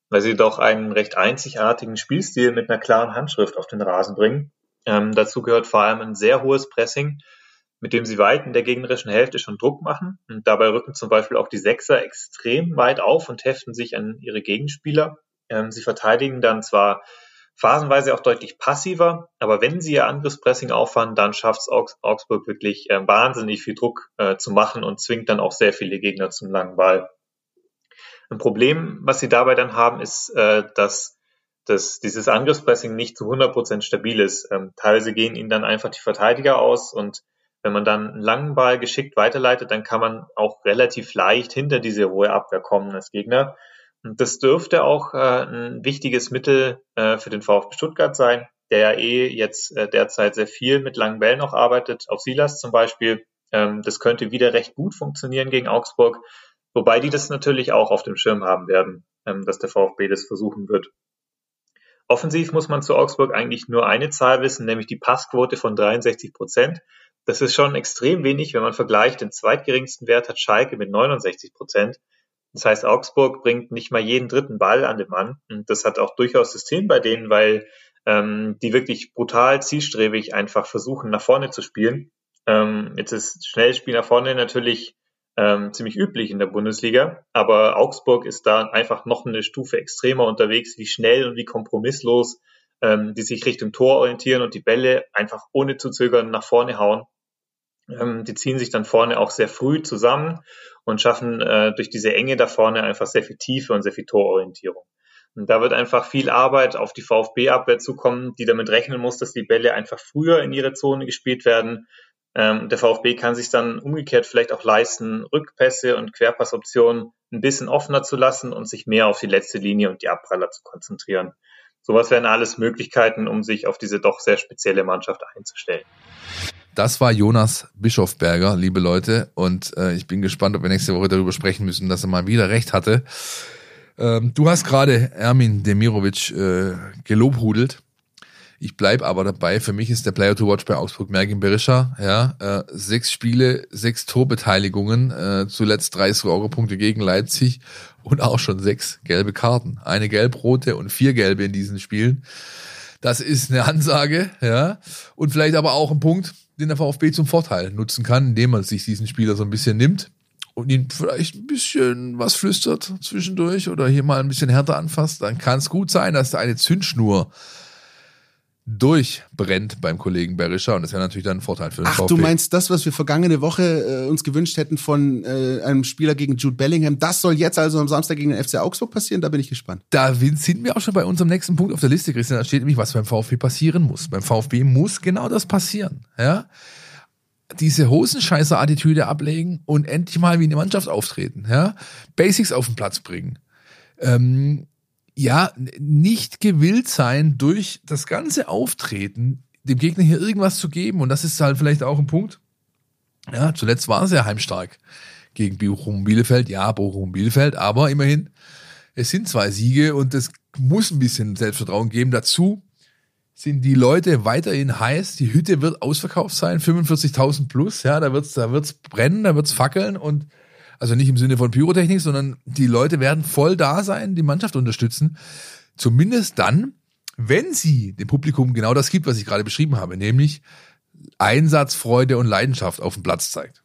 weil sie doch einen recht einzigartigen Spielstil mit einer klaren Handschrift auf den Rasen bringen. Ähm, dazu gehört vor allem ein sehr hohes Pressing, mit dem sie weit in der gegnerischen Hälfte schon Druck machen. Und dabei rücken zum Beispiel auch die Sechser extrem weit auf und heften sich an ihre Gegenspieler. Ähm, sie verteidigen dann zwar phasenweise auch deutlich passiver, aber wenn sie ihr Angriffspressing auffahren, dann schafft es Augs Augsburg wirklich äh, wahnsinnig viel Druck äh, zu machen und zwingt dann auch sehr viele Gegner zum langen Ball. Ein Problem, was sie dabei dann haben, ist, äh, dass, dass dieses Angriffspressing nicht zu 100% stabil ist. Ähm, teilweise gehen ihnen dann einfach die Verteidiger aus und wenn man dann einen langen Ball geschickt weiterleitet, dann kann man auch relativ leicht hinter diese hohe Abwehr kommen als Gegner. Das dürfte auch äh, ein wichtiges Mittel äh, für den VfB Stuttgart sein, der ja eh jetzt äh, derzeit sehr viel mit langen Bällen noch arbeitet, auf Silas zum Beispiel. Ähm, das könnte wieder recht gut funktionieren gegen Augsburg, wobei die das natürlich auch auf dem Schirm haben werden, ähm, dass der VfB das versuchen wird. Offensiv muss man zu Augsburg eigentlich nur eine Zahl wissen, nämlich die Passquote von 63 Prozent. Das ist schon extrem wenig, wenn man vergleicht. Den zweitgeringsten Wert hat Schalke mit 69 Prozent. Das heißt, Augsburg bringt nicht mal jeden dritten Ball an den Mann. Und das hat auch durchaus System bei denen, weil ähm, die wirklich brutal zielstrebig einfach versuchen, nach vorne zu spielen. Ähm, jetzt ist Schnellspiel nach vorne natürlich ähm, ziemlich üblich in der Bundesliga, aber Augsburg ist da einfach noch eine Stufe extremer unterwegs, wie schnell und wie kompromisslos ähm, die sich Richtung Tor orientieren und die Bälle einfach ohne zu zögern nach vorne hauen. Ähm, die ziehen sich dann vorne auch sehr früh zusammen und schaffen äh, durch diese Enge da vorne einfach sehr viel Tiefe und sehr viel Tororientierung. Und da wird einfach viel Arbeit auf die VfB-Abwehr zukommen, die damit rechnen muss, dass die Bälle einfach früher in ihre Zone gespielt werden. Ähm, der VfB kann sich dann umgekehrt vielleicht auch leisten, Rückpässe und Querpassoptionen ein bisschen offener zu lassen und sich mehr auf die letzte Linie und die Abpraller zu konzentrieren. Sowas wären alles Möglichkeiten, um sich auf diese doch sehr spezielle Mannschaft einzustellen. Das war Jonas Bischofberger, liebe Leute. Und äh, ich bin gespannt, ob wir nächste Woche darüber sprechen müssen, dass er mal wieder recht hatte. Ähm, du hast gerade Ermin Demirovic äh, gelobhudelt. Ich bleib aber dabei. Für mich ist der Player to Watch bei Augsburg Mergin Berisha. Ja, äh, sechs Spiele, sechs Torbeteiligungen, äh, zuletzt drei Scorer-Punkte gegen Leipzig und auch schon sechs gelbe Karten. Eine gelb-rote und vier gelbe in diesen Spielen. Das ist eine Ansage, ja. Und vielleicht aber auch ein Punkt, den der VfB zum Vorteil nutzen kann, indem man sich diesen Spieler so ein bisschen nimmt und ihn vielleicht ein bisschen was flüstert zwischendurch oder hier mal ein bisschen härter anfasst, dann kann es gut sein, dass da eine Zündschnur durchbrennt beim Kollegen Berischer und das wäre natürlich dann ein Vorteil für den Ach, VfB. du meinst das, was wir vergangene Woche äh, uns gewünscht hätten von äh, einem Spieler gegen Jude Bellingham, das soll jetzt also am Samstag gegen den FC Augsburg passieren? Da bin ich gespannt. Da sind wir auch schon bei unserem nächsten Punkt auf der Liste, Christian. Da steht nämlich, was beim VfB passieren muss. Beim VfB muss genau das passieren. Ja? Diese Hosenscheißer-Attitüde ablegen und endlich mal wie eine Mannschaft auftreten. Ja? Basics auf den Platz bringen. Ähm, ja, nicht gewillt sein, durch das ganze Auftreten dem Gegner hier irgendwas zu geben. Und das ist halt vielleicht auch ein Punkt. Ja, zuletzt war es ja heimstark gegen Bochum Bielefeld. Ja, Bochum Bielefeld, aber immerhin, es sind zwei Siege und es muss ein bisschen Selbstvertrauen geben. Dazu sind die Leute weiterhin heiß. Die Hütte wird ausverkauft sein, 45.000 plus. Ja, da wird's, da wird's brennen, da wird's fackeln und also nicht im Sinne von Pyrotechnik, sondern die Leute werden voll da sein, die Mannschaft unterstützen. Zumindest dann, wenn sie dem Publikum genau das gibt, was ich gerade beschrieben habe, nämlich Einsatz, Freude und Leidenschaft auf dem Platz zeigt.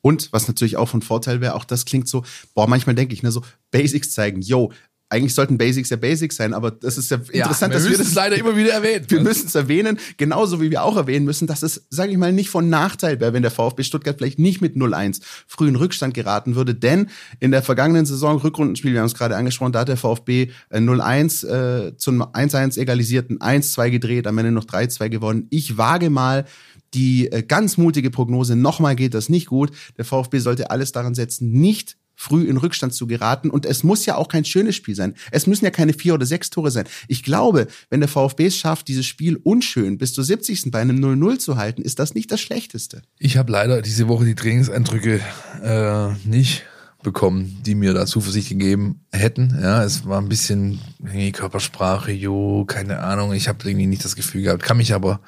Und was natürlich auch von Vorteil wäre, auch das klingt so, boah, manchmal denke ich, ne, so Basics zeigen, yo, eigentlich sollten Basics ja Basics sein, aber das ist ja interessant, wir dass wir das leider immer wieder erwähnen. Wir müssen es erwähnen, genauso wie wir auch erwähnen müssen, dass es, sage ich mal, nicht von Nachteil wäre, wenn der VfB Stuttgart vielleicht nicht mit 0-1 früh in Rückstand geraten würde. Denn in der vergangenen Saison, Rückrundenspiel, wir haben es gerade angesprochen, da hat der VfB äh, 0-1 äh, zum 1-1 egalisierten, 1-2 gedreht, am Ende noch 3-2 gewonnen. Ich wage mal die äh, ganz mutige Prognose, nochmal geht das nicht gut. Der VfB sollte alles daran setzen, nicht früh in Rückstand zu geraten. Und es muss ja auch kein schönes Spiel sein. Es müssen ja keine vier oder sechs Tore sein. Ich glaube, wenn der VfB es schafft, dieses Spiel unschön bis zur 70. bei einem 0-0 zu halten, ist das nicht das Schlechteste. Ich habe leider diese Woche die Trainingseindrücke äh, nicht bekommen, die mir da Zuversicht gegeben hätten. Ja, es war ein bisschen hey, Körpersprache, jo, keine Ahnung. Ich habe irgendwie nicht das Gefühl gehabt, kann mich aber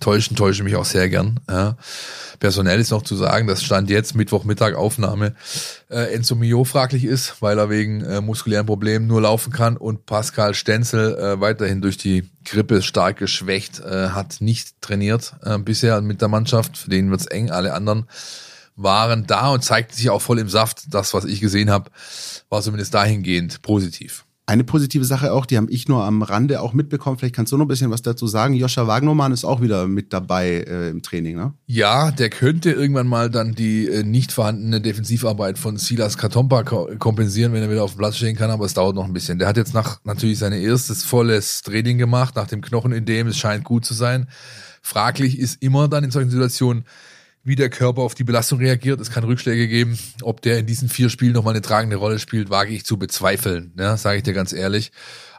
täuschen, täusche mich auch sehr gern. Ja. Personell ist noch zu sagen, dass Stand jetzt Mittwochmittag Aufnahme äh, Enzo Mio fraglich ist, weil er wegen äh, muskulären Problemen nur laufen kann und Pascal Stenzel äh, weiterhin durch die Grippe stark geschwächt äh, hat, nicht trainiert äh, bisher mit der Mannschaft. Für den wird's eng. Alle anderen waren da und zeigten sich auch voll im Saft. Das, was ich gesehen habe, war zumindest dahingehend positiv. Eine positive Sache auch, die habe ich nur am Rande auch mitbekommen. Vielleicht kannst du noch ein bisschen was dazu sagen. Joscha Wagnermann ist auch wieder mit dabei äh, im Training, ne? Ja, der könnte irgendwann mal dann die äh, nicht vorhandene Defensivarbeit von Silas Katompa ko kompensieren, wenn er wieder auf dem Platz stehen kann, aber es dauert noch ein bisschen. Der hat jetzt nach natürlich sein erstes volles Training gemacht, nach dem Knochen in dem, es scheint gut zu sein. Fraglich ist immer dann in solchen Situationen, wie der Körper auf die Belastung reagiert. Es kann Rückschläge geben. Ob der in diesen vier Spielen nochmal eine tragende Rolle spielt, wage ich zu bezweifeln, ne, sage ich dir ganz ehrlich.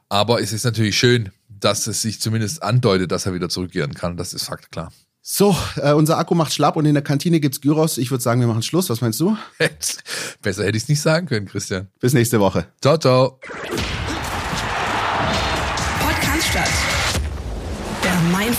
Aber es ist natürlich schön, dass es sich zumindest andeutet, dass er wieder zurückkehren kann. Das ist Fakt, klar. So, äh, unser Akku macht schlapp und in der Kantine gibt's Gyros. Ich würde sagen, wir machen Schluss. Was meinst du? Besser hätte ich es nicht sagen können, Christian. Bis nächste Woche. Ciao, ciao.